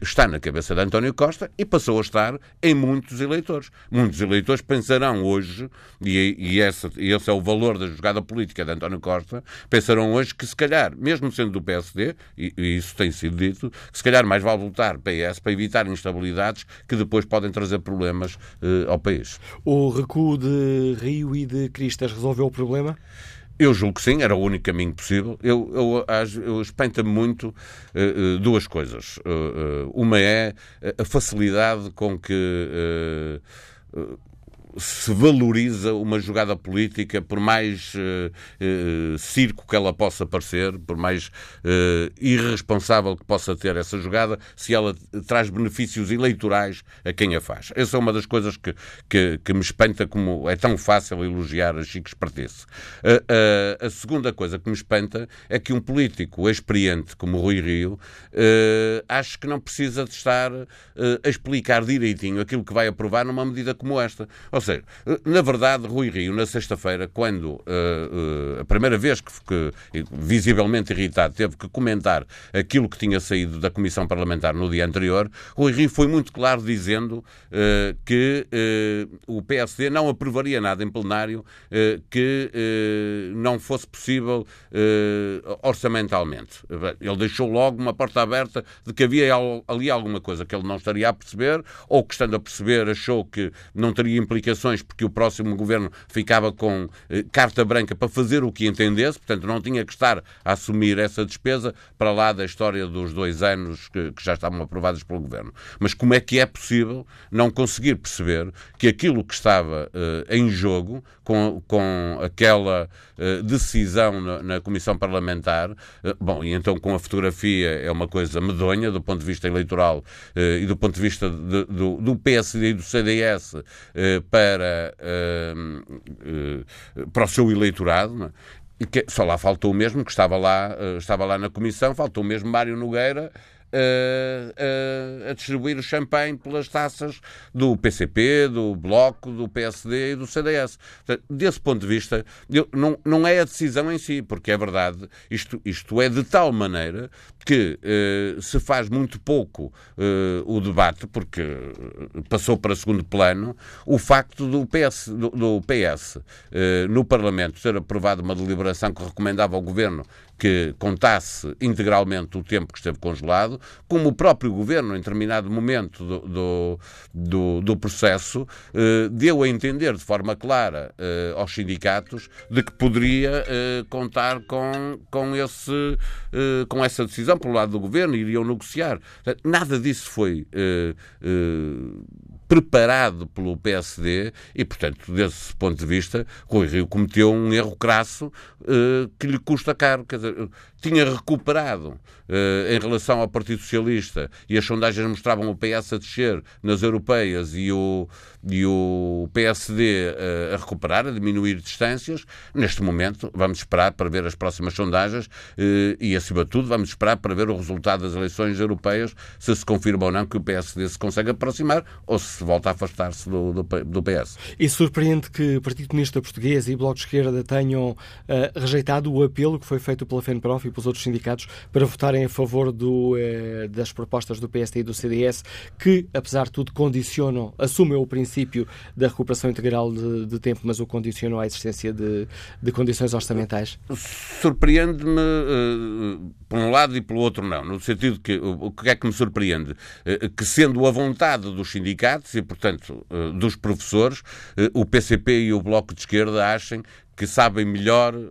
está na cabeça de António Costa e passou a estar em muitos eleitores. Muitos eleitores pensarão hoje, e, e, esse, e esse é o valor da jogada política de António Costa, pensarão hoje que se calhar, mesmo sendo do PSD, e, e isso tem sido dito, que se calhar mais vale votar PS para evitar instabilidades que depois podem trazer problemas eh, ao país. O recuo de Rio e de Cristas resolveu o problema? Eu julgo que sim, era o único caminho possível. Eu, eu, eu espanta-me muito uh, duas coisas. Uh, uh, uma é a facilidade com que se valoriza uma jogada política, por mais uh, uh, circo que ela possa parecer, por mais uh, irresponsável que possa ter essa jogada, se ela traz benefícios eleitorais a quem a faz. Essa é uma das coisas que, que, que me espanta, como é tão fácil elogiar a Chico Espartece. a segunda coisa que me espanta é que um político experiente como Rui Rio acho que não precisa de estar a explicar direitinho aquilo que vai aprovar numa medida como esta. Ou seja, na verdade, Rui Rio, na sexta-feira, quando uh, uh, a primeira vez que, que, visivelmente irritado, teve que comentar aquilo que tinha saído da Comissão Parlamentar no dia anterior, Rui Rio foi muito claro dizendo uh, que o PSD não aprovaria nada em plenário que não fosse possível orçamentalmente. Ele deixou logo uma porta aberta de que havia ali alguma coisa que ele não estaria a perceber, ou que, estando a perceber, achou que não teria implicações porque o próximo governo ficava com eh, carta branca para fazer o que entendesse, portanto não tinha que estar a assumir essa despesa para lá da história dos dois anos que, que já estavam aprovados pelo governo. Mas como é que é possível não conseguir perceber que aquilo que estava eh, em jogo com, com aquela eh, decisão na, na, Comissão Parlamentar, eh, bom, e então com a fotografia é uma coisa medonha do ponto de vista eleitoral eh, e do ponto de vista de, do, do PSD e do CDS para, para o seu eleitorado, é? só lá faltou mesmo, que estava lá, estava lá na comissão, faltou mesmo Mário Nogueira a, a, distribuir o champanhe pelas taças do PCP, do Bloco, do PSD e do CDS. Desse ponto de vista, eu, não, não é a decisão em si, porque é verdade, isto, isto é de tal maneira que eh, se faz muito pouco eh, o debate, porque passou para segundo plano, o facto do PS, do, do PS eh, no Parlamento ter aprovado uma deliberação que recomendava ao Governo que contasse integralmente o tempo que esteve congelado, como o próprio governo, em determinado momento do, do, do, processo, eh, deu a entender de forma clara eh, aos sindicatos de que poderia eh, contar com, com, esse, eh, com essa decisão pelo lado do governo, iriam negociar. Nada disso foi eh, eh, preparado pelo PSD e, portanto, desse ponto de vista, Rui Rio cometeu um erro crasso uh, que lhe custa caro. Quer dizer, tinha recuperado uh, em relação ao Partido Socialista e as sondagens mostravam o PS a descer nas europeias e o, e o PSD uh, eh, a recuperar, a diminuir distâncias. Neste momento, vamos esperar para ver as próximas sondagens uh, e, acima de tudo, vamos esperar para ver o resultado das eleições europeias, se se confirma ou não que o PSD se consegue aproximar ou se volta a afastar-se do, do, do, PS. E surpreende que o Partido Comunista Português e Bloco de Esquerda tenham rejeitado o apelo que foi feito pela FENPROF e pelos outros sindicatos para votarem a favor do, eh, das propostas do PSD e do CDS, que, apesar de tudo, condicionam, assumem o princípio da recuperação integral de, de tempo, mas o condicionam à existência de, de condições orçamentais? Surpreende-me, uh, por um lado e pelo outro não, no sentido que o que é que me surpreende? Uh, que sendo a vontade dos sindicatos e, portanto, dos professores, o PCP e o Bloco de Esquerda achem que sabem melhor uh,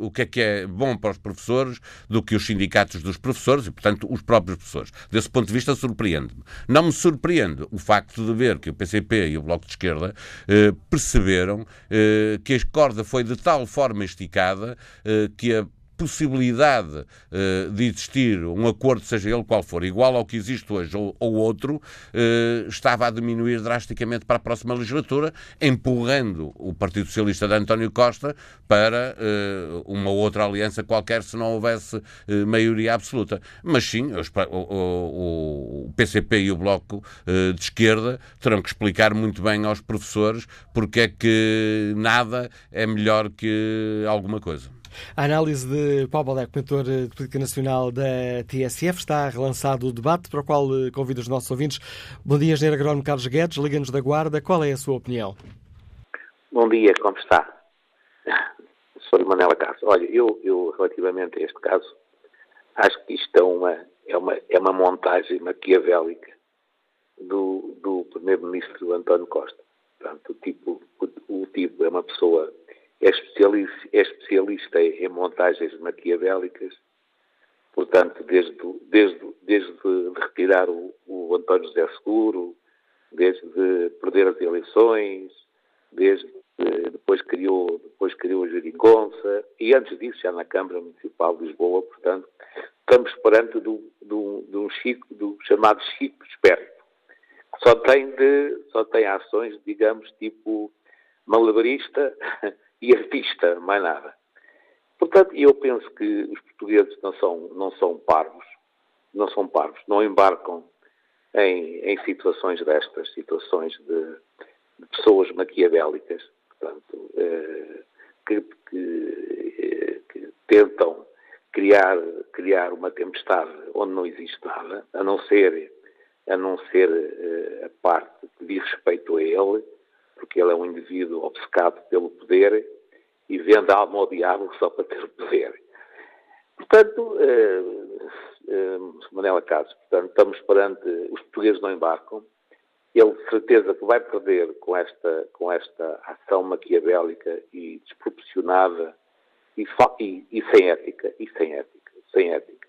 o que é que é bom para os professores do que os sindicatos dos professores e, portanto, os próprios professores. Desse ponto de vista, surpreende-me. Não me surpreende o facto de ver que o PCP e o Bloco de Esquerda uh, perceberam uh, que a corda foi de tal forma esticada que a possibilidade uh, de existir um acordo, seja ele qual for, igual ao que existe hoje ou, ou outro, uh, estava a diminuir drasticamente para a próxima legislatura, empurrando o Partido Socialista de António Costa para uh, uma outra aliança qualquer se não houvesse maioria absoluta. Mas sim, o, o, o, PCP e o Bloco de Esquerda terão que explicar muito bem aos professores porque é que nada é melhor que alguma coisa. A análise de Paulo Balé, comentador de Política Nacional da TSF, está relançado o debate para o qual eh, convido os nossos ouvintes. Bom dia, Engenheiro Agrónomo Carlos Guedes, Liga-nos da Guarda. Qual é a sua opinião? Bom dia, como está? Sou Manela Caso. Olha, eu, eu, relativamente a este caso, acho que isto é uma, é uma, é uma montagem maquiavélica do, do Primeiro-Ministro António Costa. Portanto, o tipo, o, o tipo é uma pessoa é especialista, é especialista em montagens maquiavélicas, portanto, desde, desde, desde de retirar o, o António José Seguro, desde perder as eleições, desde depois criou, depois criou a Jeringonça, e antes disso já na Câmara Municipal de Lisboa, portanto, estamos perante do, do, do, Chico, do chamado Chico Esperto, que só tem, de, só tem ações, digamos, tipo malabarista e artista, mais nada. Portanto, eu penso que os portugueses não são, não são parvos, não são parvos, não embarcam em, em situações destas, situações de, de pessoas maquiavélicas, portanto, eh, que, que, eh, que, tentam criar, criar uma tempestade onde não existe nada, a não ser, a não ser eh, a parte que diz respeito a ele, porque ele é um indivíduo obcecado pelo poder e vende a alma ao diabo só para ter o poder. Portanto, eh, eh, Manela Casos, portanto, estamos perante, os portugueses não embarcam, ele de certeza que vai perder com esta, com esta ação maquiavélica e desproporcionada e, e, e sem ética, e sem ética, sem ética.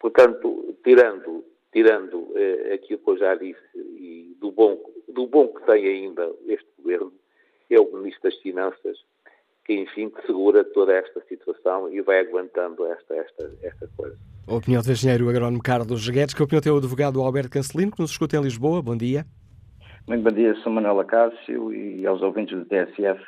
Portanto, tirando, tirando eh, aquilo que eu já disse e do bom, do bom que tem ainda este governo, é o Ministro das Finanças, que enfim que segura toda esta situação e vai aguentando esta, esta, esta coisa. A opinião do engenheiro agrónomo Carlos Guedes, que a opinião tem o advogado Alberto Cancelino, que nos escuta em Lisboa. Bom dia. Muito bom dia, sou Manuela Cássio e aos ouvintes do TSF.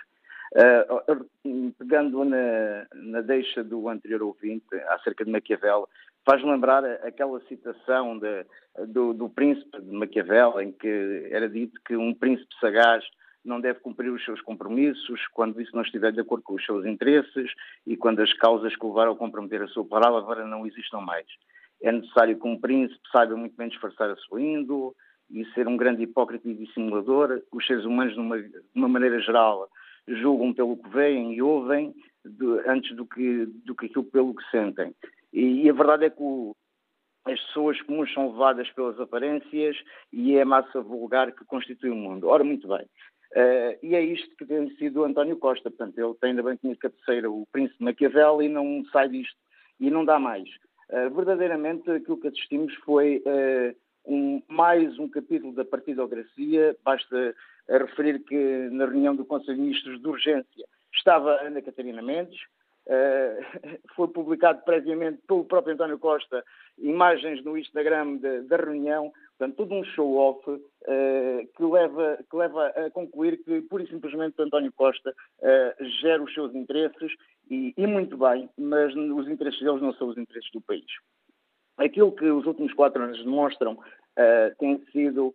Uh, pegando na, na deixa do anterior ouvinte acerca de Maquiavel, faz lembrar aquela citação de, do, do príncipe de Maquiavel, em que era dito que um príncipe sagaz não deve cumprir os seus compromissos quando isso não estiver de acordo com os seus interesses e quando as causas que o levaram a comprometer a sua palavra não existam mais. É necessário que um príncipe saiba muito bem disfarçar a sua índole e ser um grande hipócrita e dissimulador. Os seres humanos, de uma, de uma maneira geral, julgam pelo que veem e ouvem de, antes do que, do que aquilo pelo que sentem. E, e a verdade é que o, as pessoas comuns são levadas pelas aparências e é a massa vulgar que constitui o mundo. Ora, muito bem. Uh, e é isto que tem sido o António Costa. Portanto, ele tem ainda bem tinha cabeceira o príncipe Maquiavel e não sai disto. E não dá mais. Uh, verdadeiramente, aquilo que assistimos foi uh, um, mais um capítulo da partidocracia. Basta referir que na reunião do Conselho de Ministros de Urgência estava Ana Catarina Mendes, foi publicado previamente pelo próprio António Costa imagens no Instagram da reunião, portanto, todo um show-off uh, que, leva, que leva a concluir que, pura e simplesmente, António Costa uh, gera os seus interesses, e, e, muito bem, mas os interesses deles não são os interesses do país. Aquilo que os últimos quatro anos demonstram tem sido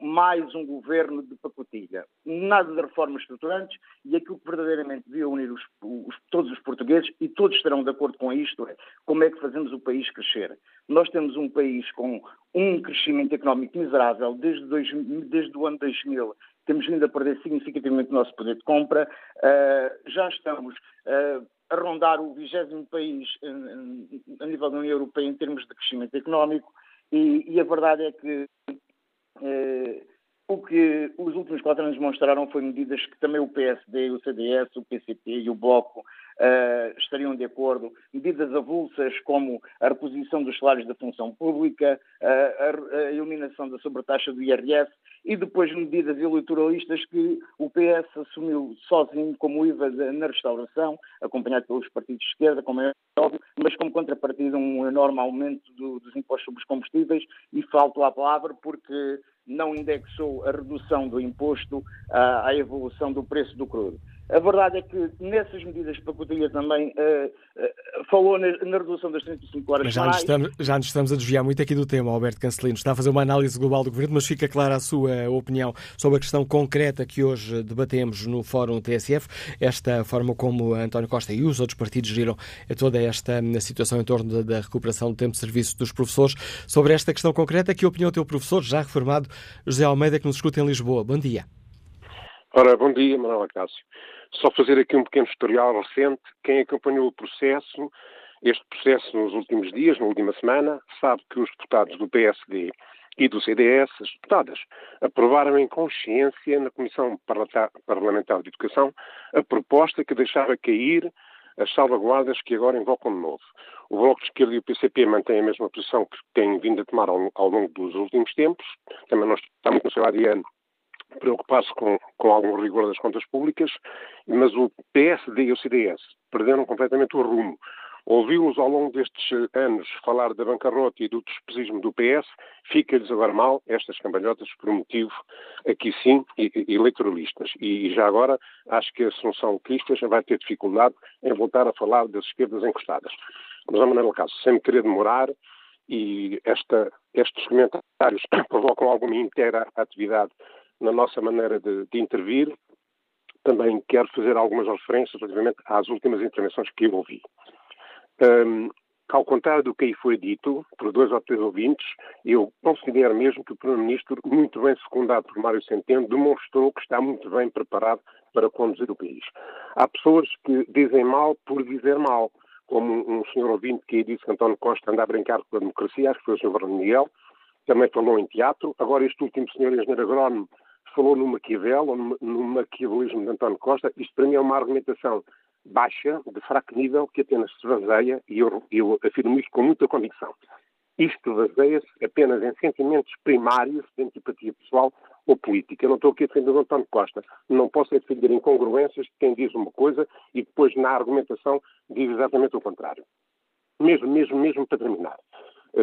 mais um governo de pacotilha. Nada de reformas estruturantes e aquilo que verdadeiramente devia unir os, os, todos os portugueses, e todos estarão de acordo com isto, é como é que fazemos o país crescer. Nós temos um país com um crescimento económico miserável desde, dois, desde o ano 2000. Temos vindo a perder significativamente o nosso poder de compra. Uh, já estamos uh, a rondar o vigésimo país a nível da União Europeia em termos de crescimento económico. E, e a verdade é que o que os últimos quatro anos mostraram foi medidas que também o PSD, o CDS, o PCP e o Bloco uh, estariam de acordo. Medidas avulsas como a reposição dos salários da função pública, uh, a, a, eliminação da sobretaxa do IRS e depois medidas eleitoralistas que o PS assumiu sozinho como IVA na restauração, acompanhado pelos partidos de esquerda, como é óbvio, mas como contrapartida um enorme aumento do, dos impostos sobre os combustíveis e falto à palavra porque não indexou a redução do imposto à, à evolução do preço do crudo. A verdade é que nessas medidas que pacotaria também uh, uh, falou na, na, redução das 35 horas mas já nos, estamos, já nos estamos a desviar muito aqui do tema, Alberto Cancelino. Está a fazer uma análise global do Governo, mas fica clara a sua opinião sobre a questão concreta que hoje debatemos no Fórum TSF, esta forma como António Costa e os outros partidos geriram toda esta situação em torno da, da recuperação do tempo de serviço dos professores. Sobre esta questão concreta, que opinião tem o professor, já reformado, José Almeida, que nos escuta em Lisboa? Bom dia. Ora, bom dia, Manuela Cássio. Só fazer aqui um pequeno historial recente. Quem acompanhou o processo, este processo nos últimos dias, na última semana, sabe que os deputados do PSD e do CDS, as deputadas, aprovaram em consciência na Comissão Parlamentar de Educação a proposta que deixava cair as salvaguardas que agora invocam de novo. O Bloco de Esquerda e o PCP mantêm a mesma posição que têm vindo a tomar ao, ao longo dos últimos tempos. Também nós estamos no seu ADN preocupar-se com, com algum rigor das contas públicas, mas o PSD e o CDS perderam completamente o rumo. Ouvi-los ao longo destes anos falar da bancarrota e do despesismo do PS, fica-lhes agora mal estas cambalhotas por motivo, aqui sim, eleitoralistas. E já agora acho que a Assunção Cristas vai ter dificuldade em voltar a falar das esquerdas encostadas. Mas, a maneira caso, sem me querer demorar, e esta, estes comentários provocam alguma interatividade na nossa maneira de, de intervir, também quero fazer algumas referências relativamente às últimas intervenções que eu ouvi. Um, ao contrário do que aí foi dito por dois ou três ouvintes, eu considero mesmo que o Primeiro-Ministro, muito bem secundado por Mário Centeno, demonstrou que está muito bem preparado para conduzir o país. Há pessoas que dizem mal por dizer mal, como um senhor ouvinte que disse que António Costa anda a brincar com a democracia, acho que foi o senhor Miguel, também falou em teatro. Agora este último senhor engenheiro agrónomo falou no Maquiavel, ou no, maquiavelismo de António Costa. Isto para mim é uma argumentação baixa, de fraco nível, que apenas se baseia, e eu, eu afirmo isto com muita convicção, isto baseia-se apenas em sentimentos primários de antipatia pessoal ou política. Eu não estou aqui a defender o António Costa. Não posso defender incongruências de quem diz uma coisa e depois, na argumentação, diz exatamente o contrário. Mesmo, mesmo, mesmo para terminar.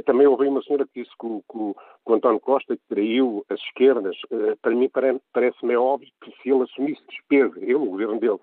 Também ouvi uma senhora que disse que o, que o, António Costa traiu as esquerdas. Eh, para mim parece-me óbvio que se ele assumisse despesa, ele, o governo dele,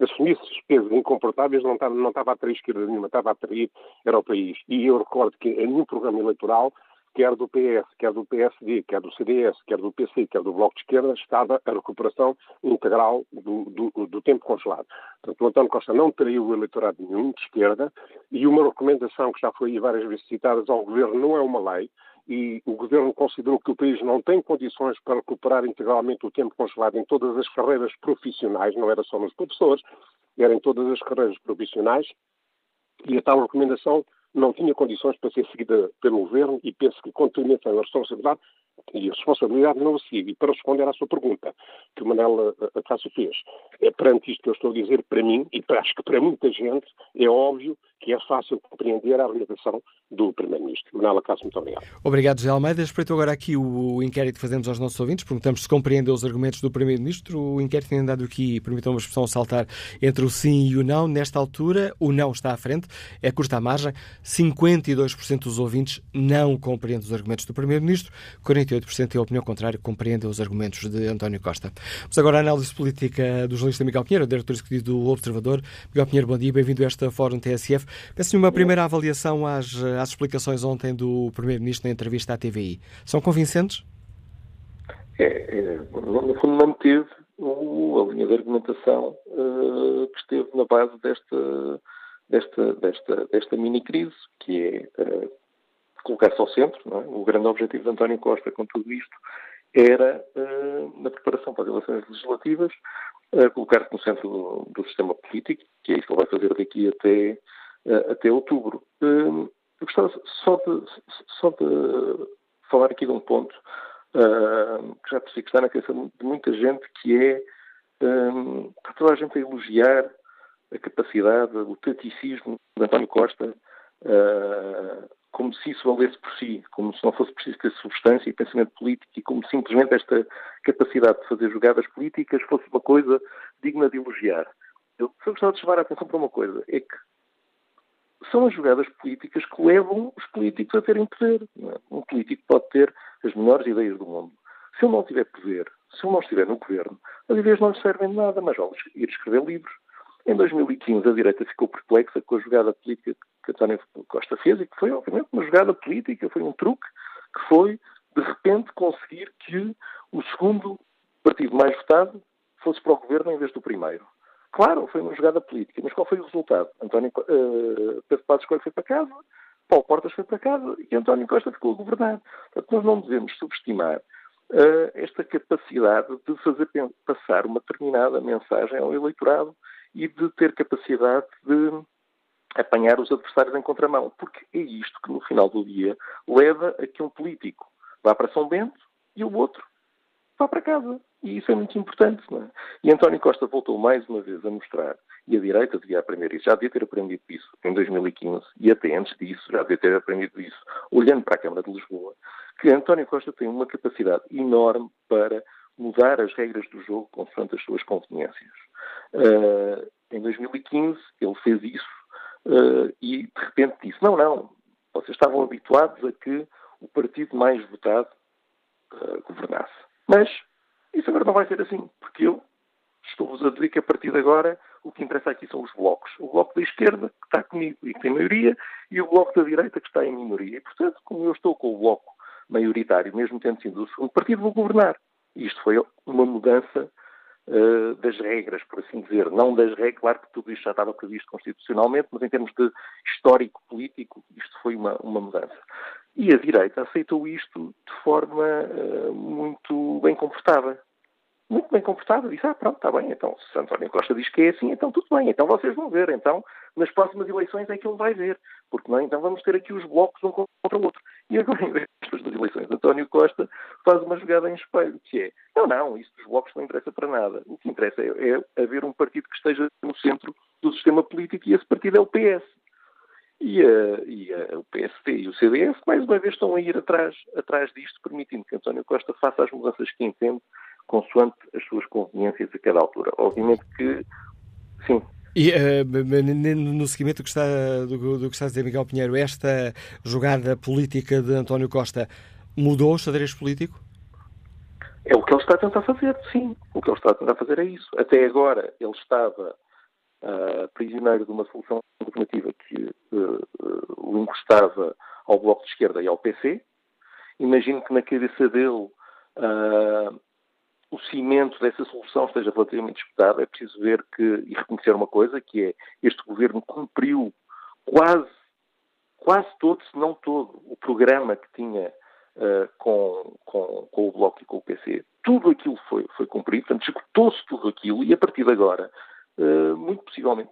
assumisse despesas incomportáveis, não estava, não estava a trair esquerda nenhuma, estava a trair era o país. E eu recordo que em nenhum programa eleitoral quer do PS, quer do PSD, quer do CDS, quer do PC, quer do Bloco de Esquerda, estava a recuperação integral do, do, do tempo congelado. Portanto, o António Costa não traiu o eleitorado nenhum de esquerda e uma recomendação que já foi várias vezes citada ao Governo não é uma lei, e o Governo considerou que o país não tem condições para recuperar integralmente o tempo congelado em todas as carreiras profissionais, não era só nos professores, era em todas as carreiras profissionais, e a tal recomendação não tinha condições para ser seguida pelo Governo e penso que, com a responsabilidade, e a responsabilidade não sigo. E para responder à sua pergunta, que o Manel eh, eh, Acácio fez, é perante isto que eu estou a dizer, para mim, e para, acho que para muita gente, é óbvio que é fácil compreender a realização do Primeiro-Ministro. Manel Acácio, muito obrigado. Obrigado, José Almeida. Espreito agora aqui o inquérito que fazemos aos nossos ouvintes. Perguntamos se compreendeu os argumentos do Primeiro-Ministro. O inquérito tem andado aqui, permitam uma expressão, saltar entre o sim e o não. Nesta altura, o não está à frente, é curta a margem. 52% dos ouvintes não compreendem os argumentos do Primeiro-Ministro. 58% opinião contrária, compreendem os argumentos de António Costa. Mas agora a análise política do jornalista Miguel Pinheiro, diretor executivo do Observador. Miguel Pinheiro, bom dia, bem-vindo a esta Fórum TSF. Peço-lhe uma primeira avaliação às, às explicações ontem do Primeiro-Ministro na entrevista à TVI. São convincentes? É, é, no fundo, não teve a linha de argumentação uh, que esteve na base desta, desta, desta, desta mini-crise, que é uh, colocar-se ao centro. É? O grande objetivo de António Costa com tudo isto era, uh, na preparação para as eleições legislativas, colocar-se no centro do, do, sistema político, que é isso que ele vai fazer daqui até uh, até outubro. Eu gostava só de, só de falar aqui de um ponto que já percebi que está na cabeça de muita gente, que é está toda a gente a elogiar a capacidade, o taticismo de António Costa, como se isso valesse por si, como se não fosse preciso ter substância e pensamento político e como simplesmente esta capacidade de fazer jogadas políticas fosse uma coisa digna de elogiar. Eu só gostava de chamar a atenção para uma coisa, é que são as jogadas políticas que levam os políticos a terem poder. É? Um político pode ter as melhores ideias do mundo. Se ele não tiver poder, Se ele não estiver no governo, as ideias não lhe servem de nada, mas vale ir escrever livros. Em 2015, a direita ficou perplexa com a jogada política que António Costa fez e que foi, obviamente, uma jogada política, foi um truque que foi, de repente, conseguir que o segundo partido mais votado fosse para o governo em vez do primeiro. Claro, foi uma jogada política, mas qual foi o resultado? António, uh, Pedro Passos foi para casa, Paulo Portas foi para casa e António Costa ficou a governar. Portanto, nós não devemos subestimar uh, esta capacidade de fazer passar uma determinada mensagem ao eleitorado e de ter capacidade de apanhar os adversários em contramão. Porque é isto que, no final do dia, leva a que um político vá para São Bento e o outro vá para casa. E isso é muito importante, não é? E António Costa voltou mais uma vez a mostrar, e a direita devia aprender isso, já devia ter aprendido isso em 2015, e até antes disso, já devia ter aprendido isso, olhando para a Câmara de Lisboa, que António Costa tem uma capacidade enorme para mudar as regras do jogo consoante as suas conveniências. Uh, em 2015, ele fez isso uh, e, de repente, disse: Não, não, vocês estavam habituados a que o partido mais votado uh, governasse. Mas isso agora não vai ser assim, porque eu estou-vos a dizer que a partir de agora o que interessa aqui são os blocos. O bloco da esquerda, que está comigo e que tem maioria, e o bloco da direita, que está em minoria. E, portanto, como eu estou com o bloco maioritário, mesmo tendo sido o segundo partido, vou governar. E isto foi uma mudança uh, das regras, por assim dizer. Não das regras, claro que tudo isto já estava previsto constitucionalmente, mas em termos de histórico político, isto foi uma, uma mudança. E a direita aceitou isto de forma uh, muito bem comportada. Muito bem comportada. Disse, ah, pronto, está bem, então, se António Costa diz que é assim, então tudo bem, então vocês vão ver. Então, nas próximas eleições é que ele vai ver. Porque não, então vamos ter aqui os blocos um contra o outro. E agora, em vez das eleições, António Costa faz uma jogada em espelho, que é, não, não, isso dos blocos não interessa para nada. O que interessa é, é haver um partido que esteja no centro do sistema político e esse partido é o PS. E, a, e a, o PSD e o CDS, mais uma vez, estão a ir atrás, atrás disto, permitindo que António Costa faça as mudanças que entende, consoante as suas conveniências a cada altura. Obviamente que, sim. E uh, no seguimento do que, está, do, do que está a dizer Miguel Pinheiro, esta jogada política de António Costa mudou o xadrez político? É o que ele está a tentar fazer, sim. O que ele está a tentar fazer é isso. Até agora ele estava uh, prisioneiro de uma solução governativa que uh, o encostava ao Bloco de Esquerda e ao PC. Imagino que na cabeça dele uh, o cimento dessa solução esteja relativamente disputado. É preciso ver que, e reconhecer uma coisa, que é este governo cumpriu quase, quase todo, se não todo, o programa que tinha uh, com, com, com, o Bloco e com o PC. Tudo aquilo foi, foi cumprido, portanto, executou-se tudo aquilo e a partir de agora eh, muito possivelmente,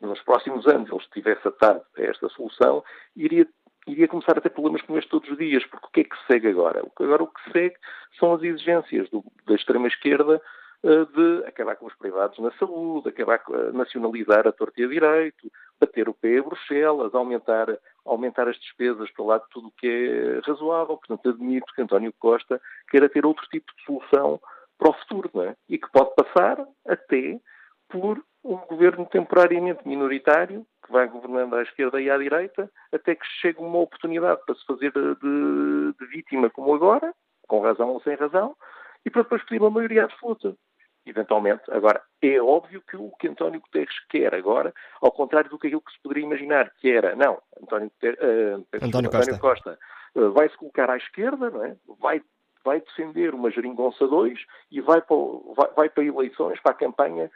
nos próximos anos, ele estivesse atado a esta solução, iria, iria começar a ter problemas como este todos os dias, porque o que é que segue agora? Agora o que segue são as exigências do, da extrema-esquerda uh, de acabar com os privados na saúde, acabar uh, nacionalizar a torta e a direito, bater o pé a Bruxelas, aumentar, aumentar as despesas para lá de tudo o que é razoável. Portanto, admito que António Costa queira ter outro tipo de solução para o futuro, não é? E que pode passar até por um governo temporariamente minoritário, que vai governando à esquerda e à direita, até que chegue uma oportunidade para se fazer de, de, vítima como agora, com razão ou sem razão, e para depois pedir uma maioria absoluta. Eventualmente, agora, é óbvio que o que António Guterres quer agora, ao contrário do que aquilo que se poderia imaginar, que era, não, António, Guterres, uh, António Costa, António Costa uh, vai-se colocar à esquerda, não é? vai, vai defender uma geringonça 2 e vai para, vai, vai para eleições, para a campanha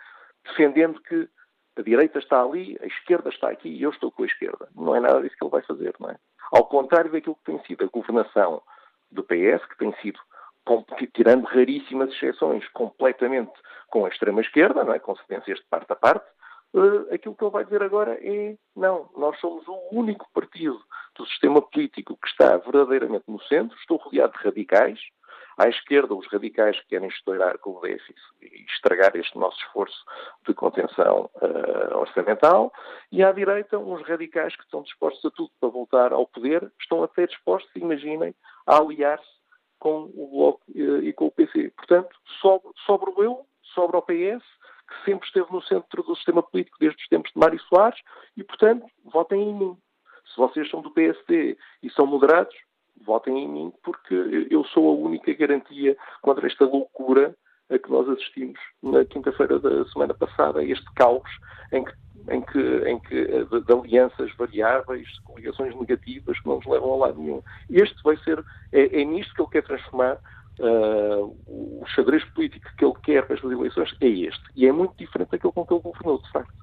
defendendo que a direita está ali, a esquerda está aqui e eu estou com a esquerda. Não é nada disso que ele vai fazer, não é? Ao contrário daquilo que tem sido a governação do PS, que tem sido, tirando raríssimas exceções, completamente com a extrema-esquerda, não é? Consequências de parte a parte, uh, aquilo que ele vai dizer agora é não, nós somos o único partido do sistema político que está verdadeiramente no centro, estou rodeado de radicais, à esquerda, os radicais que querem estourar com o déficit e estragar este nosso esforço de contenção uh, orçamental, e à direita, uns radicais que estão dispostos a tudo para voltar ao poder, estão até dispostos, imaginem, a aliar-se com o Bloco e com o PC. Portanto, sobre, sobre o eu, sobre o PS, que sempre esteve no centro do sistema político desde os tempos de Mário Soares, e, portanto, votem em mim. Se vocês são do PSD e são moderados, votem em mim, porque eu sou a única garantia contra esta loucura a que nós assistimos na quinta-feira da semana passada, este caos em que, em que, em que de, de alianças variáveis, coligações negativas que não nos levam a lado nenhum. Este vai ser, é, é nisto que ele quer transformar Uh, o xadrez político que ele quer para estas eleições é este. E é muito diferente daquele com que ele governou, de facto.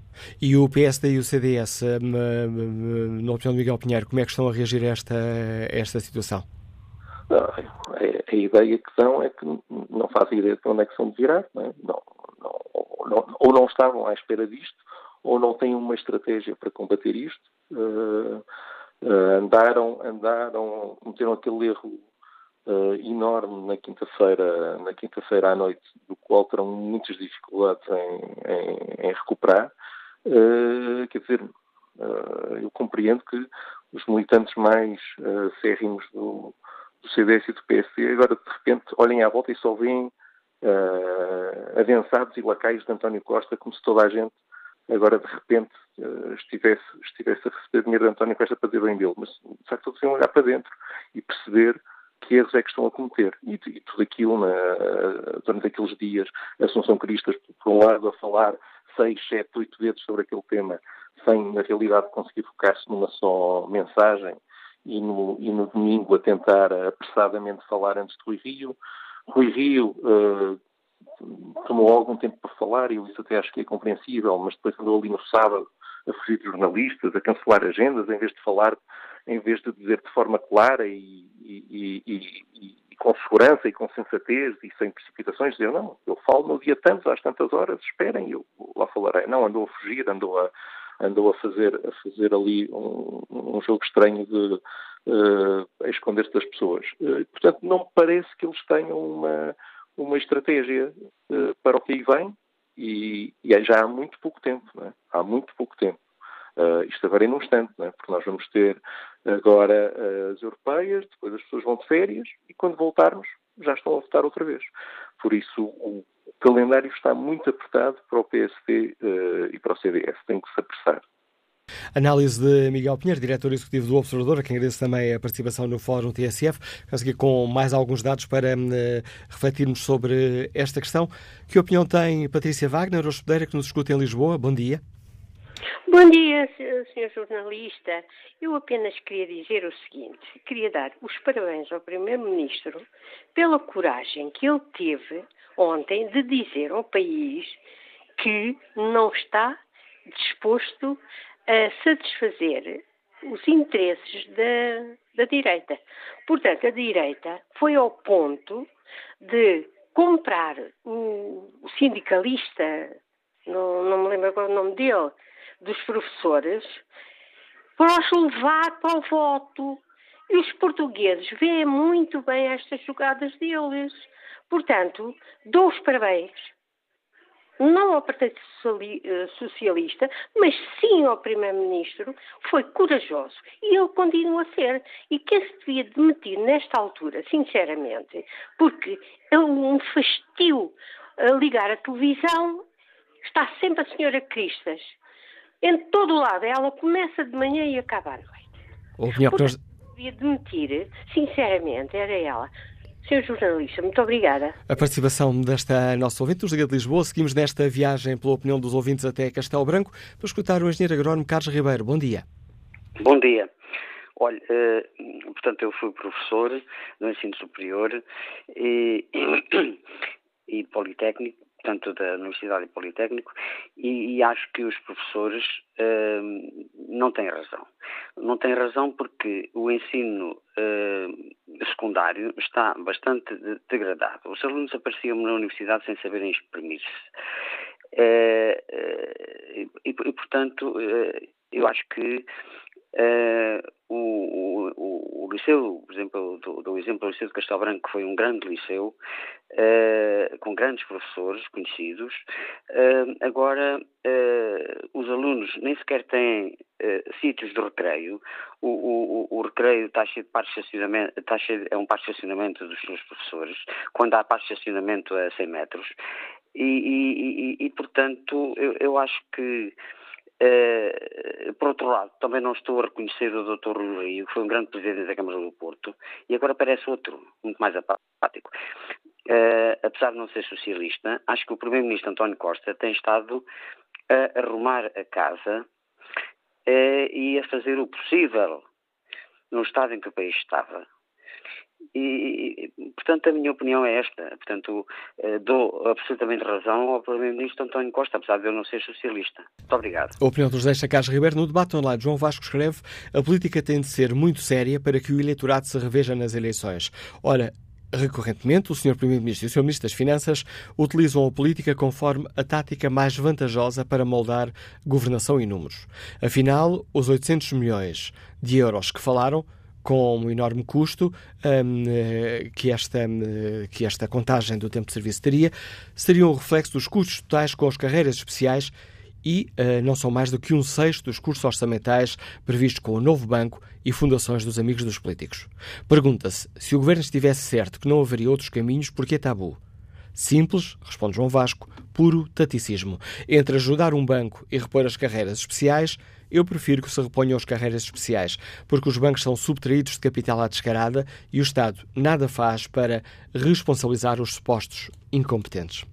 E o PSD e o CDS, na opinião de Miguel Pinheiro, como é que estão a reagir a esta, a esta situação? a, a, ideia que dão é que não fazem ideia de onde é que são de virar, não, é? não, não, ou não estavam à espera disto, ou não têm uma estratégia para combater isto. Uh, andaram, andaram, cometeram aquele erro uh, enorme na quinta-feira, na quinta-feira à noite, do qual terão muitas dificuldades em, em, em recuperar. Uh, quer dizer, uh, eu compreendo que os militantes mais uh, do, do CDS e do PSD agora de repente olhem à volta e só veem uh, avançados e lacaios de António Costa como se toda a gente agora de repente uh, estivesse, estivesse a receber dinheiro de António Costa para dizer bem dele. Mas de facto todos iam olhar para dentro e perceber que erros é que estão a cometer. E, e tudo aquilo, na, durante aqueles dias, Assunção Cristas, por um lado, a falar seis, sete, oito vezes sobre aquele tema, sem, na realidade, conseguir focar-se numa só mensagem, e no, e no domingo a tentar apressadamente falar antes de Rui Rio. Rui Rio uh, tomou algum tempo para falar, e eu isso até acho que é compreensível, mas depois andou ali no sábado a fugir de jornalistas, a cancelar agendas, em vez de falar, em vez de dizer de forma clara e, e, e, e com segurança e com sensatez e sem precipitações, dizer não, eu falo no dia tantos, às tantas horas, esperem, eu lá falarei. Não, andou a fugir, andou a, andou a fazer, a fazer ali um, um jogo estranho de uh, esconder-se das pessoas. Uh, portanto, não me parece que eles tenham uma, uma estratégia uh, para o que aí vem e, e é já há muito pouco tempo, é? há muito pouco tempo. Uh, isto agora é num instante, é? porque nós vamos ter agora as europeias, depois as pessoas vão de férias e quando voltarmos já estão a votar outra vez. Por isso o calendário está muito apertado para o PSD uh, e para o CDS, tem que se apressar. Análise de Miguel Pinheiro, diretor executivo do Observador, a quem agradeço também a participação no Fórum TSF. Consegui com mais alguns dados para uh, refletirmos sobre esta questão. Que opinião tem Patrícia Wagner, hospedeira, que nos escuta em Lisboa? Bom dia. Bom dia, Sr. jornalista. Eu apenas queria dizer o seguinte: queria dar os parabéns ao Primeiro-Ministro pela coragem que ele teve ontem de dizer ao país que não está disposto a satisfazer os interesses da, da direita. Portanto, a direita foi ao ponto de comprar o, o sindicalista, não, não me lembro agora o nome dele, dos professores, para os levar para o voto. E os portugueses veem muito bem estas jogadas deles. Portanto, dou os parabéns não ao Partido eh, Socialista, mas sim ao Primeiro-Ministro, foi corajoso e ele continua a ser. E quem se devia demitir nesta altura, sinceramente, porque é um fastio ligar a televisão, está sempre a senhora Cristas. Em todo o lado, ela começa de manhã e acaba à noite. A opinião que nós... devia demitir, sinceramente, era ela. Senhor jornalista, muito obrigada. A participação desta nossa ouvinte, dos Liga de Lisboa. Seguimos nesta viagem pela opinião dos ouvintes até Castelo Branco para escutar o engenheiro agrónomo Carlos Ribeiro. Bom dia. Bom dia. Olha, eh, portanto, eu fui professor no ensino superior e, e politécnico portanto, da Universidade Politécnico, e, e acho que os professores uh, não têm razão. Não têm razão porque o ensino uh, secundário está bastante degradado. Os alunos apareciam na universidade sem saberem exprimir-se. Uh, e, e, portanto, eu acho que o, o, o, liceu, por exemplo, do, do exemplo do Liceu de Castelo Branco, que foi um grande liceu, uh, com grandes professores conhecidos, uh, agora os alunos nem sequer têm sítios de recreio, o, o, o, recreio está cheio de de estacionamento, está cheio, é um parque de estacionamento dos seus professores, quando há parque de estacionamento a 100 metros, e, e, e, e portanto, eu, eu acho que Uh, por outro lado, também não estou a reconhecer o Dr. Rui Rio, que foi um grande presidente da Câmara do Porto, e agora parece outro, muito mais apático. Uh, apesar de não ser socialista, acho que o Primeiro-Ministro António Costa tem estado a arrumar a casa uh, e a fazer o possível no estado em que o país estava e, portanto, a minha opinião é esta. Portanto, eh, dou absolutamente razão ao Primeiro-Ministro António Costa, apesar de eu não ser socialista. Muito obrigado. A opinião do José Chacás Ribeiro no debate online. João Vasco escreve: a política tem de ser muito séria para que o eleitorado se reveja nas eleições. Ora, Recorrentemente, o Sr. Primeiro-Ministro e o Sr. Ministro das Finanças utilizam a política conforme a tática mais vantajosa para moldar governação e números. Afinal, os 800 milhões de euros que falaram com um enorme custo um, eh, que, esta, um, que esta contagem do tempo de serviço teria, seria um reflexo dos custos totais com as carreiras especiais e uh, não são mais do que um sexto dos cursos orçamentais previstos com o novo banco e fundações dos amigos dos políticos. Pergunta-se, se o governo estivesse certo que não haveria outros caminhos, por que tabu? Simples, responde João Vasco, puro taticismo. Entre ajudar um banco e repor as carreiras especiais, eu prefiro que se reponham as carreiras especiais, porque os bancos são subtraídos de capital à descarada e o Estado nada faz para responsabilizar os supostos incompetentes.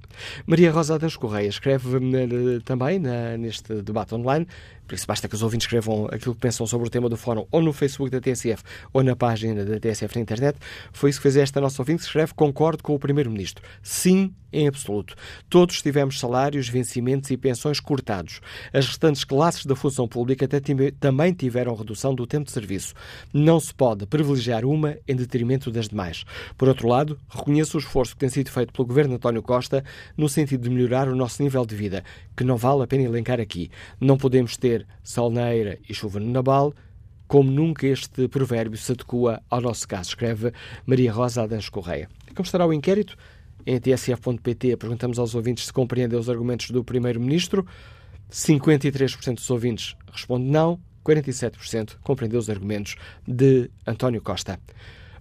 Maria Rosa Adams Correia escreve eh, também na, neste debate online por isso basta que os ouvintes escrevam aquilo que pensam sobre o tema do fórum ou no Facebook da TSF ou na página da TSF na internet. Foi isso que fez esta nossa ouvinte escreve Concordo com o Primeiro-Ministro. Sim, em absoluto. Todos tivemos salários, vencimentos e pensões cortados. As restantes classes da função pública até também tiveram redução do tempo de serviço. Não se pode privilegiar uma em detrimento das demais. Por outro lado, reconheço o esforço que tem sido feito pelo Governo António Costa no sentido de melhorar o nosso nível de vida, que não vale a pena elencar aqui. Não podemos ter sol na eira e chuva no nabal, como nunca este provérbio se adequa ao nosso caso, escreve Maria Rosa Adãs Correia. Como estará o inquérito? Em tsf.pt perguntamos aos ouvintes se compreendem os argumentos do Primeiro-Ministro. 53% dos ouvintes respondem não, 47% compreendeu os argumentos de António Costa.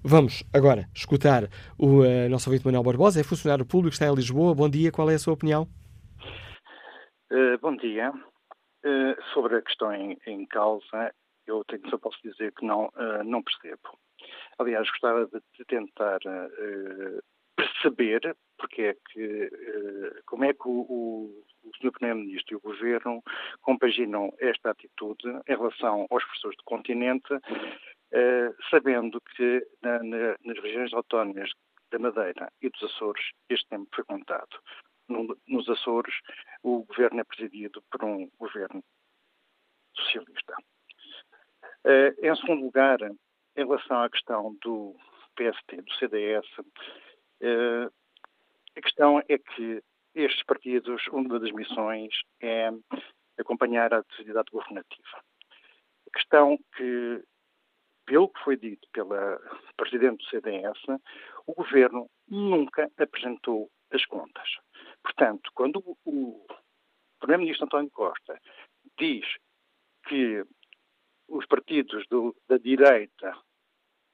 Vamos agora escutar o uh, nosso ouvinte Manuel Barbosa, é funcionário público, está em Lisboa. Bom dia, qual é a sua opinião? Uh, bom dia. Eh, sobre a questão em, em, causa, eu tenho, só posso dizer que não, uh, não percebo. Aliás, gostava de, de tentar uh, perceber porque é que, como é que o, o, o Sr. Primeiro-Ministro e o Governo compaginam esta atitude em relação aos professores do continente, sabendo que na, na, nas regiões autónomas da Madeira e dos Açores este tempo foi contado nos Açores, o governo é presidido por um governo socialista. Eh, em segundo lugar, em relação à questão do PST, do CDS, eh, a questão é que estes partidos, uma das missões é acompanhar a atividade governativa. A questão que, pelo que foi dito pela Presidente do CDS, o Governo nunca apresentou as contas. Portanto, quando o Primeiro-Ministro António Costa diz que os partidos do, da direita eh,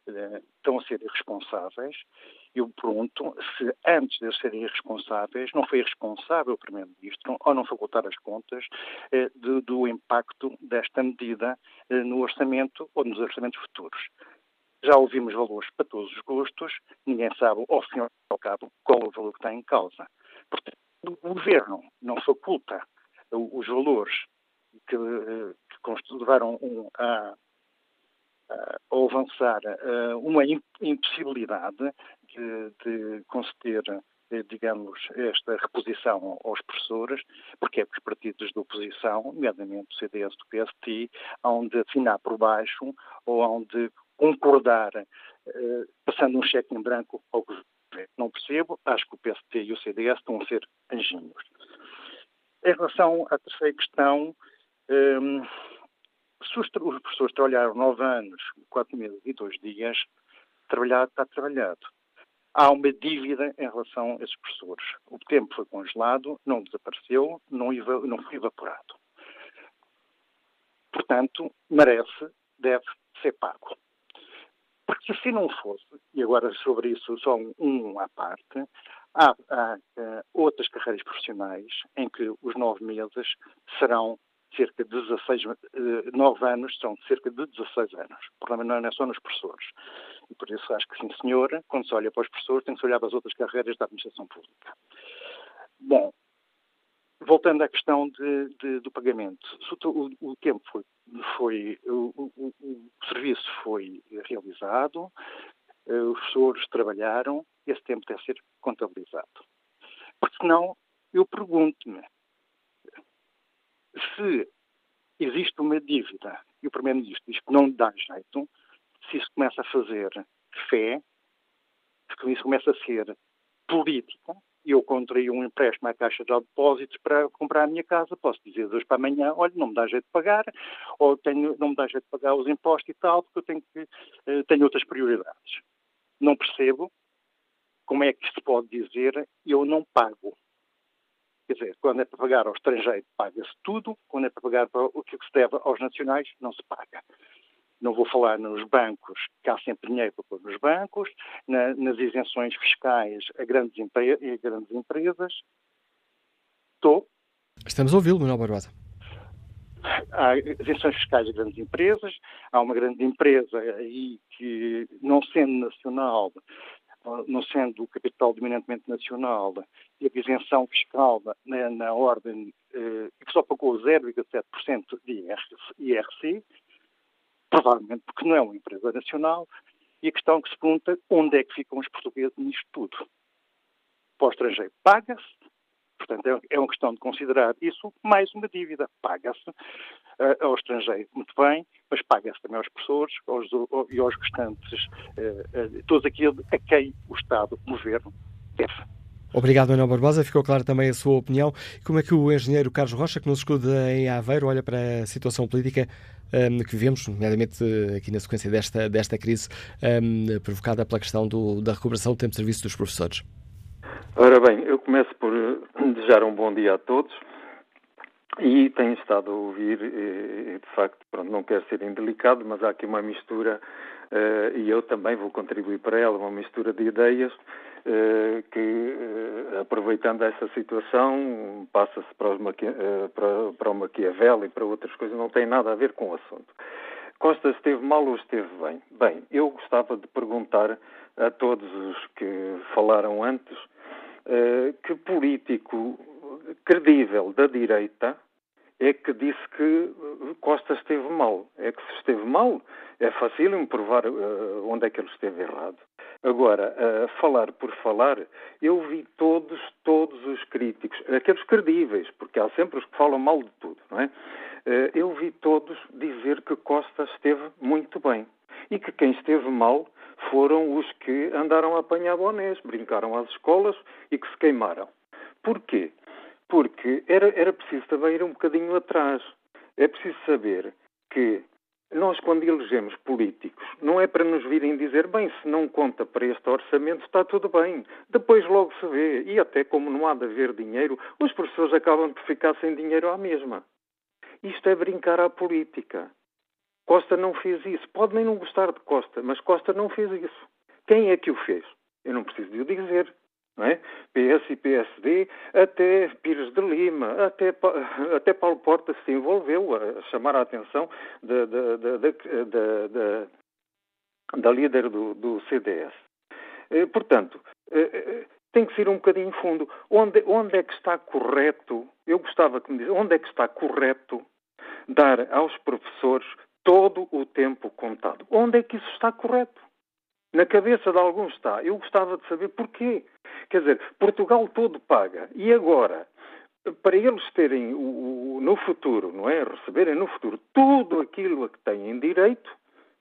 estão a ser irresponsáveis, eu pergunto se antes de serem irresponsáveis não foi irresponsável o Primeiro-Ministro ao não facultar as contas eh, do, do, impacto desta medida eh, no orçamento ou nos orçamentos futuros. Já ouvimos valores para todos os gostos, ninguém sabe, ao e ao cabo, qual é o valor que está em causa. Portanto, o governo não faculta os valores que, que levaram a, a, avançar uma impossibilidade de, de conceder eh, digamos, esta reposição aos professores, porque é que os partidos da oposição, nomeadamente o CDS do PST, hão de afinar por baixo ou hão de concordar, eh, passando um cheque em branco ao governo. Não percebo, acho que o PST e o CDS estão a ser anjinhos. Em relação à terceira questão, um, se os, professores trabalharam nove anos, quatro meses e dois dias, trabalhado está trabalhado. Há uma dívida em relação a esses professores. O tempo foi congelado, não desapareceu, não, não foi evaporado. Portanto, merece, deve ser pago. Porque se não fosse, e agora sobre isso só um, um à parte, há, há uh, outras carreiras profissionais em que os nove meses serão cerca de 16, 9 anos, são cerca de 16 anos. O problema não é só nos professores. E por isso acho que, sim, senhora, quando se olha para os professores, tem que se olhar para as outras carreiras da administração pública. Bom, voltando à questão de, de, do pagamento, o, o tempo foi, foi o, o, o, serviço foi realizado, eh, os professores trabalharam, esse tempo deve ser contabilizado. Porque senão, eu pergunto-me, se existe uma dívida e o Primeiro-Ministro diz que não dá jeito, se isso começa a fazer fé, se isso começa a ser política, eu contraí um empréstimo à Caixa de Depósitos para comprar a minha casa, posso dizer de hoje para amanhã, olha, não me dá jeito de pagar, ou tenho, não me dá jeito de pagar os impostos e tal, porque eu tenho, que, uh, tenho outras prioridades. Não percebo como é que se pode dizer eu não pago. Quer dizer, quando é para pagar ao estrangeiro, paga-se tudo, quando é para pagar para o que se deve aos nacionais, não se paga. Não vou falar nos bancos, que há sempre dinheiro para pôr nos bancos, na, nas isenções fiscais a grandes, empre a grandes empresas. Estou. Estamos a ouvi-lo, Manuel Barbosa. Há isenções fiscais a grandes empresas, há uma grande empresa aí que, não sendo nacional, não sendo o capital dominantemente nacional e a isenção fiscal na, na ordem, eh, que só pagou 0,7% de IRC, provavelmente porque não é uma empresa nacional, e a questão que se pergunta onde é que ficam os portugueses nisto tudo. Para o estrangeiro paga-se, portanto é, é uma questão de considerar isso mais uma dívida. Paga-se uh, ao estrangeiro, muito bem, mas paga-se também aos professores aos, e aos restantes, uh, uh, todos aqueles a quem o Estado, o Governo, deve. Obrigado, Manuel Barbosa. Ficou clara também a sua opinião. Como é que o engenheiro Carlos Rocha, que nos escuta em Aveiro, olha para a situação política um, que vivemos, nomeadamente aqui na sequência desta, desta crise um, provocada pela questão do, da recuperação do tempo de serviço dos professores? Ora bem, eu começo por desejar um bom dia a todos. E tenho estado a ouvir, e, de facto, pronto, não quero ser indelicado, mas há aqui uma mistura, uh, e eu também vou contribuir para ela, uma mistura de ideias que, aproveitando essa situação, passa-se para, para, para o Maquiavel e para outras coisas, não tem nada a ver com o assunto. Costa esteve mal ou esteve bem? Bem, eu gostava de perguntar a todos os que falaram antes que político credível da direita é que disse que Costa esteve mal. É que se esteve mal, é fácil provar uh, onde é que ele esteve errado. Agora, uh, falar por falar, eu vi todos, todos os críticos, aqueles credíveis, porque há sempre os que falam mal de tudo, não é? Uh, eu vi todos dizer que Costa esteve muito bem e que quem esteve mal foram os que andaram a apanhar bonés, brincaram às escolas e que se queimaram. Porquê? Porque era, era preciso também ir um bocadinho atrás. É preciso saber que nós, quando elegemos políticos, não é para nos virem dizer, bem, se não conta para este orçamento, está tudo bem. Depois logo se vê. E até como não há de haver dinheiro, os professores acabam por ficar sem dinheiro à mesma. Isto é brincar à política. Costa não fez isso. Pode nem não gostar de Costa, mas Costa não fez isso. Quem é que o fez? Eu não preciso de o dizer é? PS e PSD, até Pires de Lima, até, até Paulo Porta se envolveu a chamar a atenção da, da, da, da líder do, do CDS. Eh, portanto, eh, eh, tem que ser um bocadinho fundo. Onde, onde é que está correto, eu gostava que me dissesse, onde é que está correto dar aos professores todo o tempo contado? Onde é que isso está correto? Na cabeça de alguns está. Eu gostava de saber porquê. Quer dizer, Portugal todo paga. E agora, para eles terem o, o, no futuro, não é? Receberem no futuro tudo aquilo a que têm direito,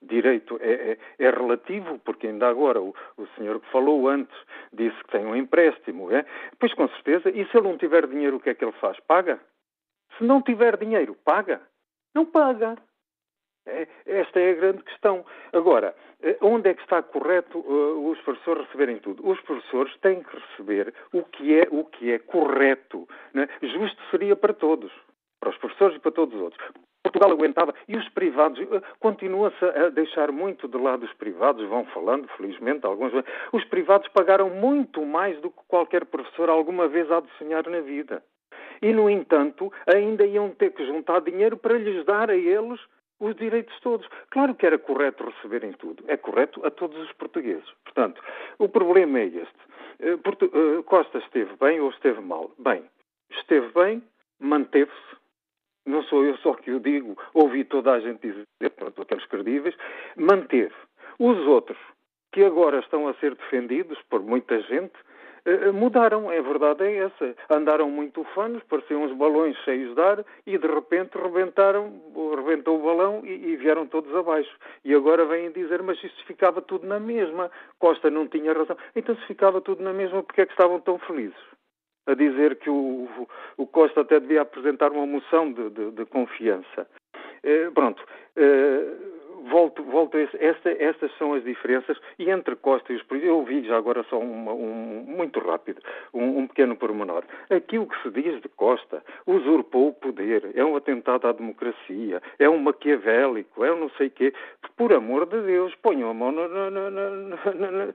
direito é, é, é relativo, porque ainda agora o, o, senhor que falou antes disse que tem um empréstimo, é? Pois com certeza, e se ele não tiver dinheiro, o que é que ele faz? Paga? Se não tiver dinheiro, paga? Não paga. É, esta é a grande questão. Agora, eh, onde é que está correto uh, os professores receberem tudo? Os professores têm que receber o que é, o que é correto. Né? Justo seria para todos, para os professores e para todos os outros. Portugal aguentava e os privados, uh, continua-se a deixar muito de lado os privados, vão falando, felizmente, alguns. Os privados pagaram muito mais do que qualquer professor alguma vez há de sonhar na vida. E, no entanto, ainda iam ter que juntar dinheiro para lhes dar a eles os direitos todos. Claro que era correto receberem tudo. É correto a todos os portugueses. Portanto, o problema é este. Eh, eh, Costa esteve bem ou esteve mal? Bem, esteve bem, manteve-se. Não sou eu só que o digo, ouvi toda a gente dizer, pronto, aqueles credíveis, manteve. Os outros, que agora estão a ser defendidos por muita gente, mudaram, a verdade é essa. Andaram muito ufanos, pareciam uns balões cheios de ar e de repente rebentaram, rebentou o balão e, e, vieram todos abaixo. E agora vêm dizer, mas isso ficava tudo na mesma. Costa não tinha razão. Então se ficava tudo na mesma, porque é que estavam tão felizes? A dizer que o, o Costa até devia apresentar uma moção de, de, de confiança. Eh, pronto. Eh, volto, volto a esta, estas são as diferenças e entre Costa e os políticos, eu ouvi já agora só uma, um, muito rápido, um, um, pequeno pormenor. Aquilo que se diz de Costa usurpou o poder, é um atentado à democracia, é um maquiavélico, é um não sei quê. Por amor de Deus, ponham a mão na, na,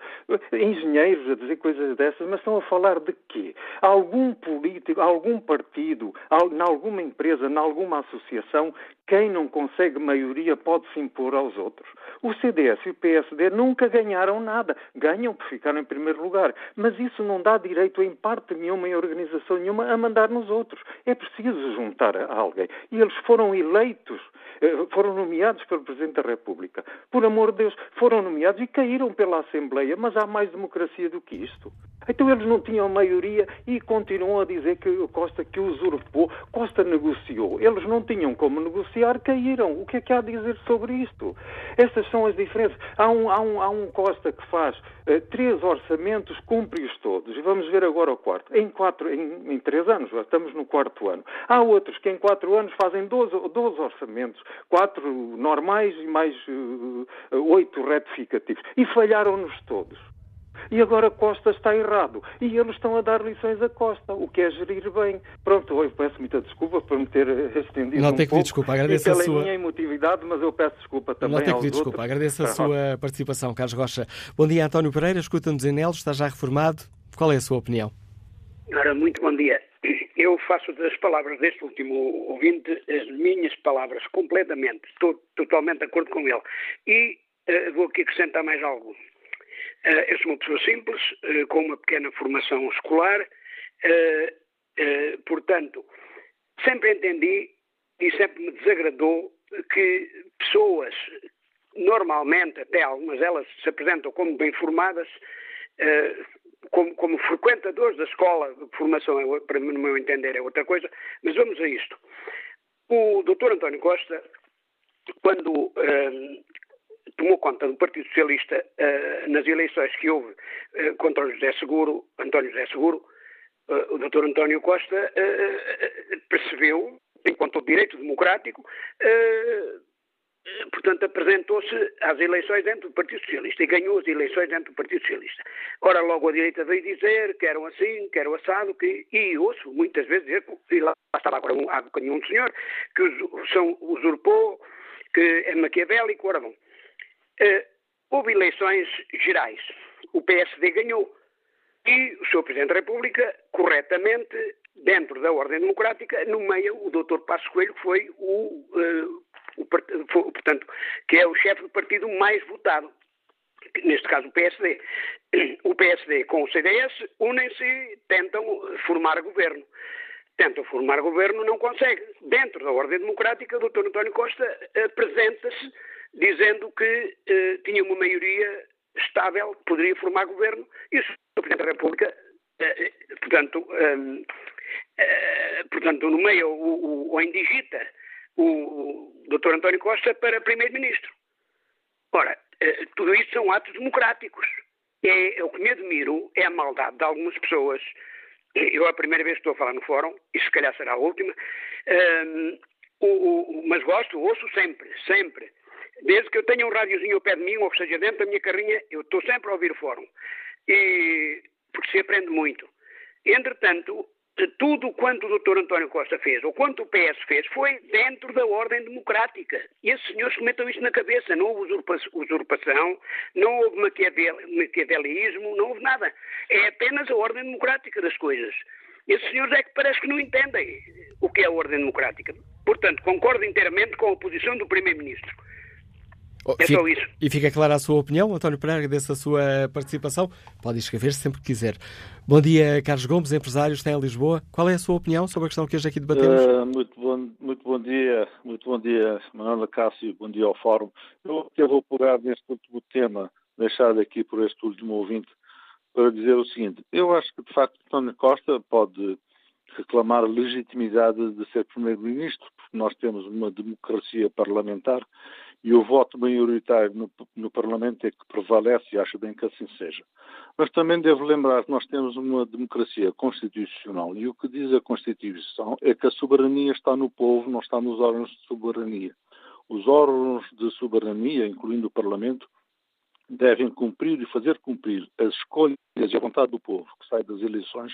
engenheiros a dizer coisas dessas, mas estão a falar de quê? Algum político, algum partido, em alguma empresa, em alguma associação, quem não consegue maioria pode se impor aos outros. O CDS e o PSD nunca ganharam nada. Ganham por ficar em primeiro lugar. Mas isso não dá direito em parte nenhuma, em organização nenhuma, a mandar nos outros. É preciso juntar a alguém. E eles foram eleitos, eh, foram nomeados pelo Presidente da República. Por amor de Deus, foram nomeados e caíram pela Assembleia. Mas há mais democracia do que isto. Então eles não tinham maioria e continuam a dizer que Costa que usurpou. Costa negociou. Eles não tinham como negociar, caíram. O que é que há a dizer sobre isto? Estas são as diferenças. Há um, há um, há um Costa que faz uh, três orçamentos, cumpre-os todos. E vamos ver agora o quarto. Em, quatro, em, em três anos, já estamos no quarto ano. Há outros que em quatro anos fazem 12, 12 orçamentos. Quatro normais e mais uh, oito retificativos. E falharam-nos todos. E agora Costa está errado. E eles estão a dar lições a Costa, o que é gerir bem. Pronto, eu peço muita desculpa por me ter estendido Não um tem que pedir desculpa, agradeço a sua... minha emotividade, mas eu peço desculpa também Não tem que pedir desculpa, outros. agradeço a sua participação, Carlos Rocha. Bom dia, António Pereira, escuta-nos em Nelos, está já reformado. Qual é a sua opinião? Ora, muito bom dia. Eu faço das palavras deste último ouvinte as minhas palavras completamente, estou totalmente de acordo com ele. E uh, vou aqui acrescentar mais algo. Uh, eu sou uma pessoa simples, uh, com uma pequena formação escolar, uh, portanto, sempre entendi e sempre me desagradou que pessoas, normalmente, até algumas delas se apresentam como bem formadas, como, como, frequentadores da escola, formação, é, para no meu entender, é outra coisa, mas vamos a isto. O Dr. António Costa, quando tomou conta do Partido Socialista uh, nas eleições que houve uh, contra o José Seguro, António José Seguro, uh, o Dr. António Costa percebeu, enquanto direito democrático, portanto, apresentou-se às eleições dentro do Partido Socialista e ganhou as eleições dentro do Partido Socialista. Ora, logo a direita veio dizer que eram assim, que eram assado, que, e ouço muitas vezes dizer, e lá estava agora um, há bocadinho um senhor, que os, são, usurpou, que é maquiavélico, ora bom. Uh, houve eleições gerais. O PSD ganhou. E o Sr. Presidente da República, corretamente, dentro da ordem democrática, nomeia o Dr. Passos Coelho, que foi o, uh, o, portanto, que é o chefe do partido mais votado. Neste caso, o PSD. O PSD com o CDS unem-se e tentam formar governo. Tentam formar governo, não conseguem. Dentro da ordem democrática, o Dr. António Costa apresenta-se dizendo que eh, tinha uma maioria estável, que poderia formar governo, e o Sr. Presidente da República, eh, eh portanto, ehm, eh, portanto, nomeia o, ou indigita o Dr. António Costa para Primeiro-Ministro. Ora, eh, tudo isso são atos democráticos. É, o que me admiro é a maldade de algumas pessoas. Eu é a primeira vez que estou a falar no fórum, e se calhar será a última, ehm, o, o, mas gosto, ouço sempre, sempre Desde que eu tenha um rádiozinho ao pé de mim, ou seja, dentro da minha carrinha, eu estou sempre a ouvir o fórum. E, porque se aprende muito. Entretanto, tudo quanto o Dr. António Costa fez, ou quanto o PS fez, foi dentro da ordem democrática. E esses senhores metam isto na cabeça. Não houve usurpação, não houve maquiavelismo, não houve nada. É apenas a ordem democrática das coisas. Esses senhores é que parece que não entendem o que é a ordem democrática. Portanto, concordo inteiramente com a posição do Primeiro-Ministro. Oh, é fica, só isso. E fica clara a sua opinião, António Pereira, agradeço a sua participação. Pode escrever -se sempre que quiser. Bom dia, Carlos Gomes, empresário, está em Lisboa. Qual é a sua opinião sobre a questão que hoje aqui debatemos? Uh, muito, bom, muito bom dia, muito bom dia, Manuela Cássio, bom dia ao Fórum. Eu, eu vou pegar neste último tema, deixado aqui por este último ouvinte, para dizer o seguinte. Eu acho que, de facto, António Costa pode reclamar a legitimidade de ser Primeiro-Ministro, porque nós temos uma democracia parlamentar e o voto maioritário no, no, Parlamento é que prevalece e acho bem que assim seja. Mas também devo lembrar que nós temos uma democracia constitucional e o que diz a Constituição é que a soberania está no povo, não está nos órgãos de soberania. Os órgãos de soberania, incluindo o Parlamento, devem cumprir e fazer cumprir as escolhas e a vontade do povo que sai das eleições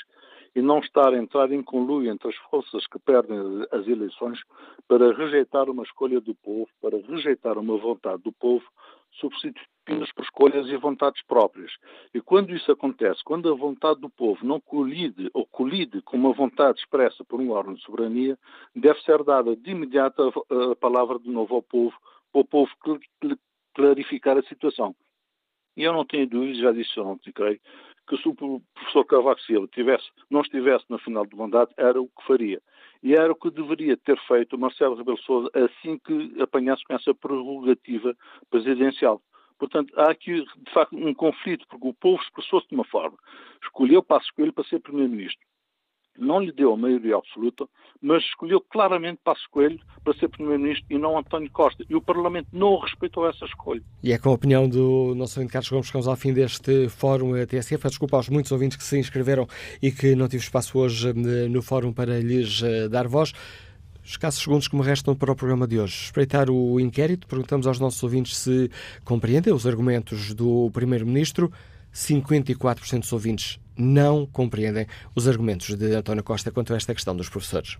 e não estar a entrar em conluio entre as forças que perdem as eleições para rejeitar uma escolha do povo, para rejeitar uma vontade do povo, substituindo-as por escolhas e vontades próprias. E quando isso acontece, quando a vontade do povo não colide ou colide com uma vontade expressa por um órgão de soberania, deve ser dada de imediato a, palavra de novo ao povo, para o povo clarificar a situação. E eu não tenho dúvidas, já disse ontem, creio, que se o professor Cavaco Silva tivesse, não estivesse no final do mandato, era o que faria. E era o que deveria ter feito Marcelo Rebelo Sousa assim que apanhasse com essa prerrogativa presidencial. Portanto, há aqui, de facto, um conflito, porque o povo expressou-se de uma forma. Escolheu Passo Coelho para ser Primeiro-Ministro não lhe deu a maioria absoluta, mas escolheu claramente Passo Coelho para ser Primeiro-Ministro e não António Costa. E o Parlamento não respeitou essa escolha. E é com a opinião do nosso ouvinte Carlos Gomes que chegamos ao fim deste Fórum TSF. Desculpa aos muitos ouvintes que se inscreveram e que não tive espaço hoje eh, no Fórum para lhes eh, dar voz. Escassos segundos que me restam para o programa de hoje. Espreitar o inquérito, perguntamos aos nossos ouvintes se compreendem os argumentos do Primeiro-Ministro. 54% dos ouvintes não compreendem os argumentos de António Costa quanto a esta questão dos professores.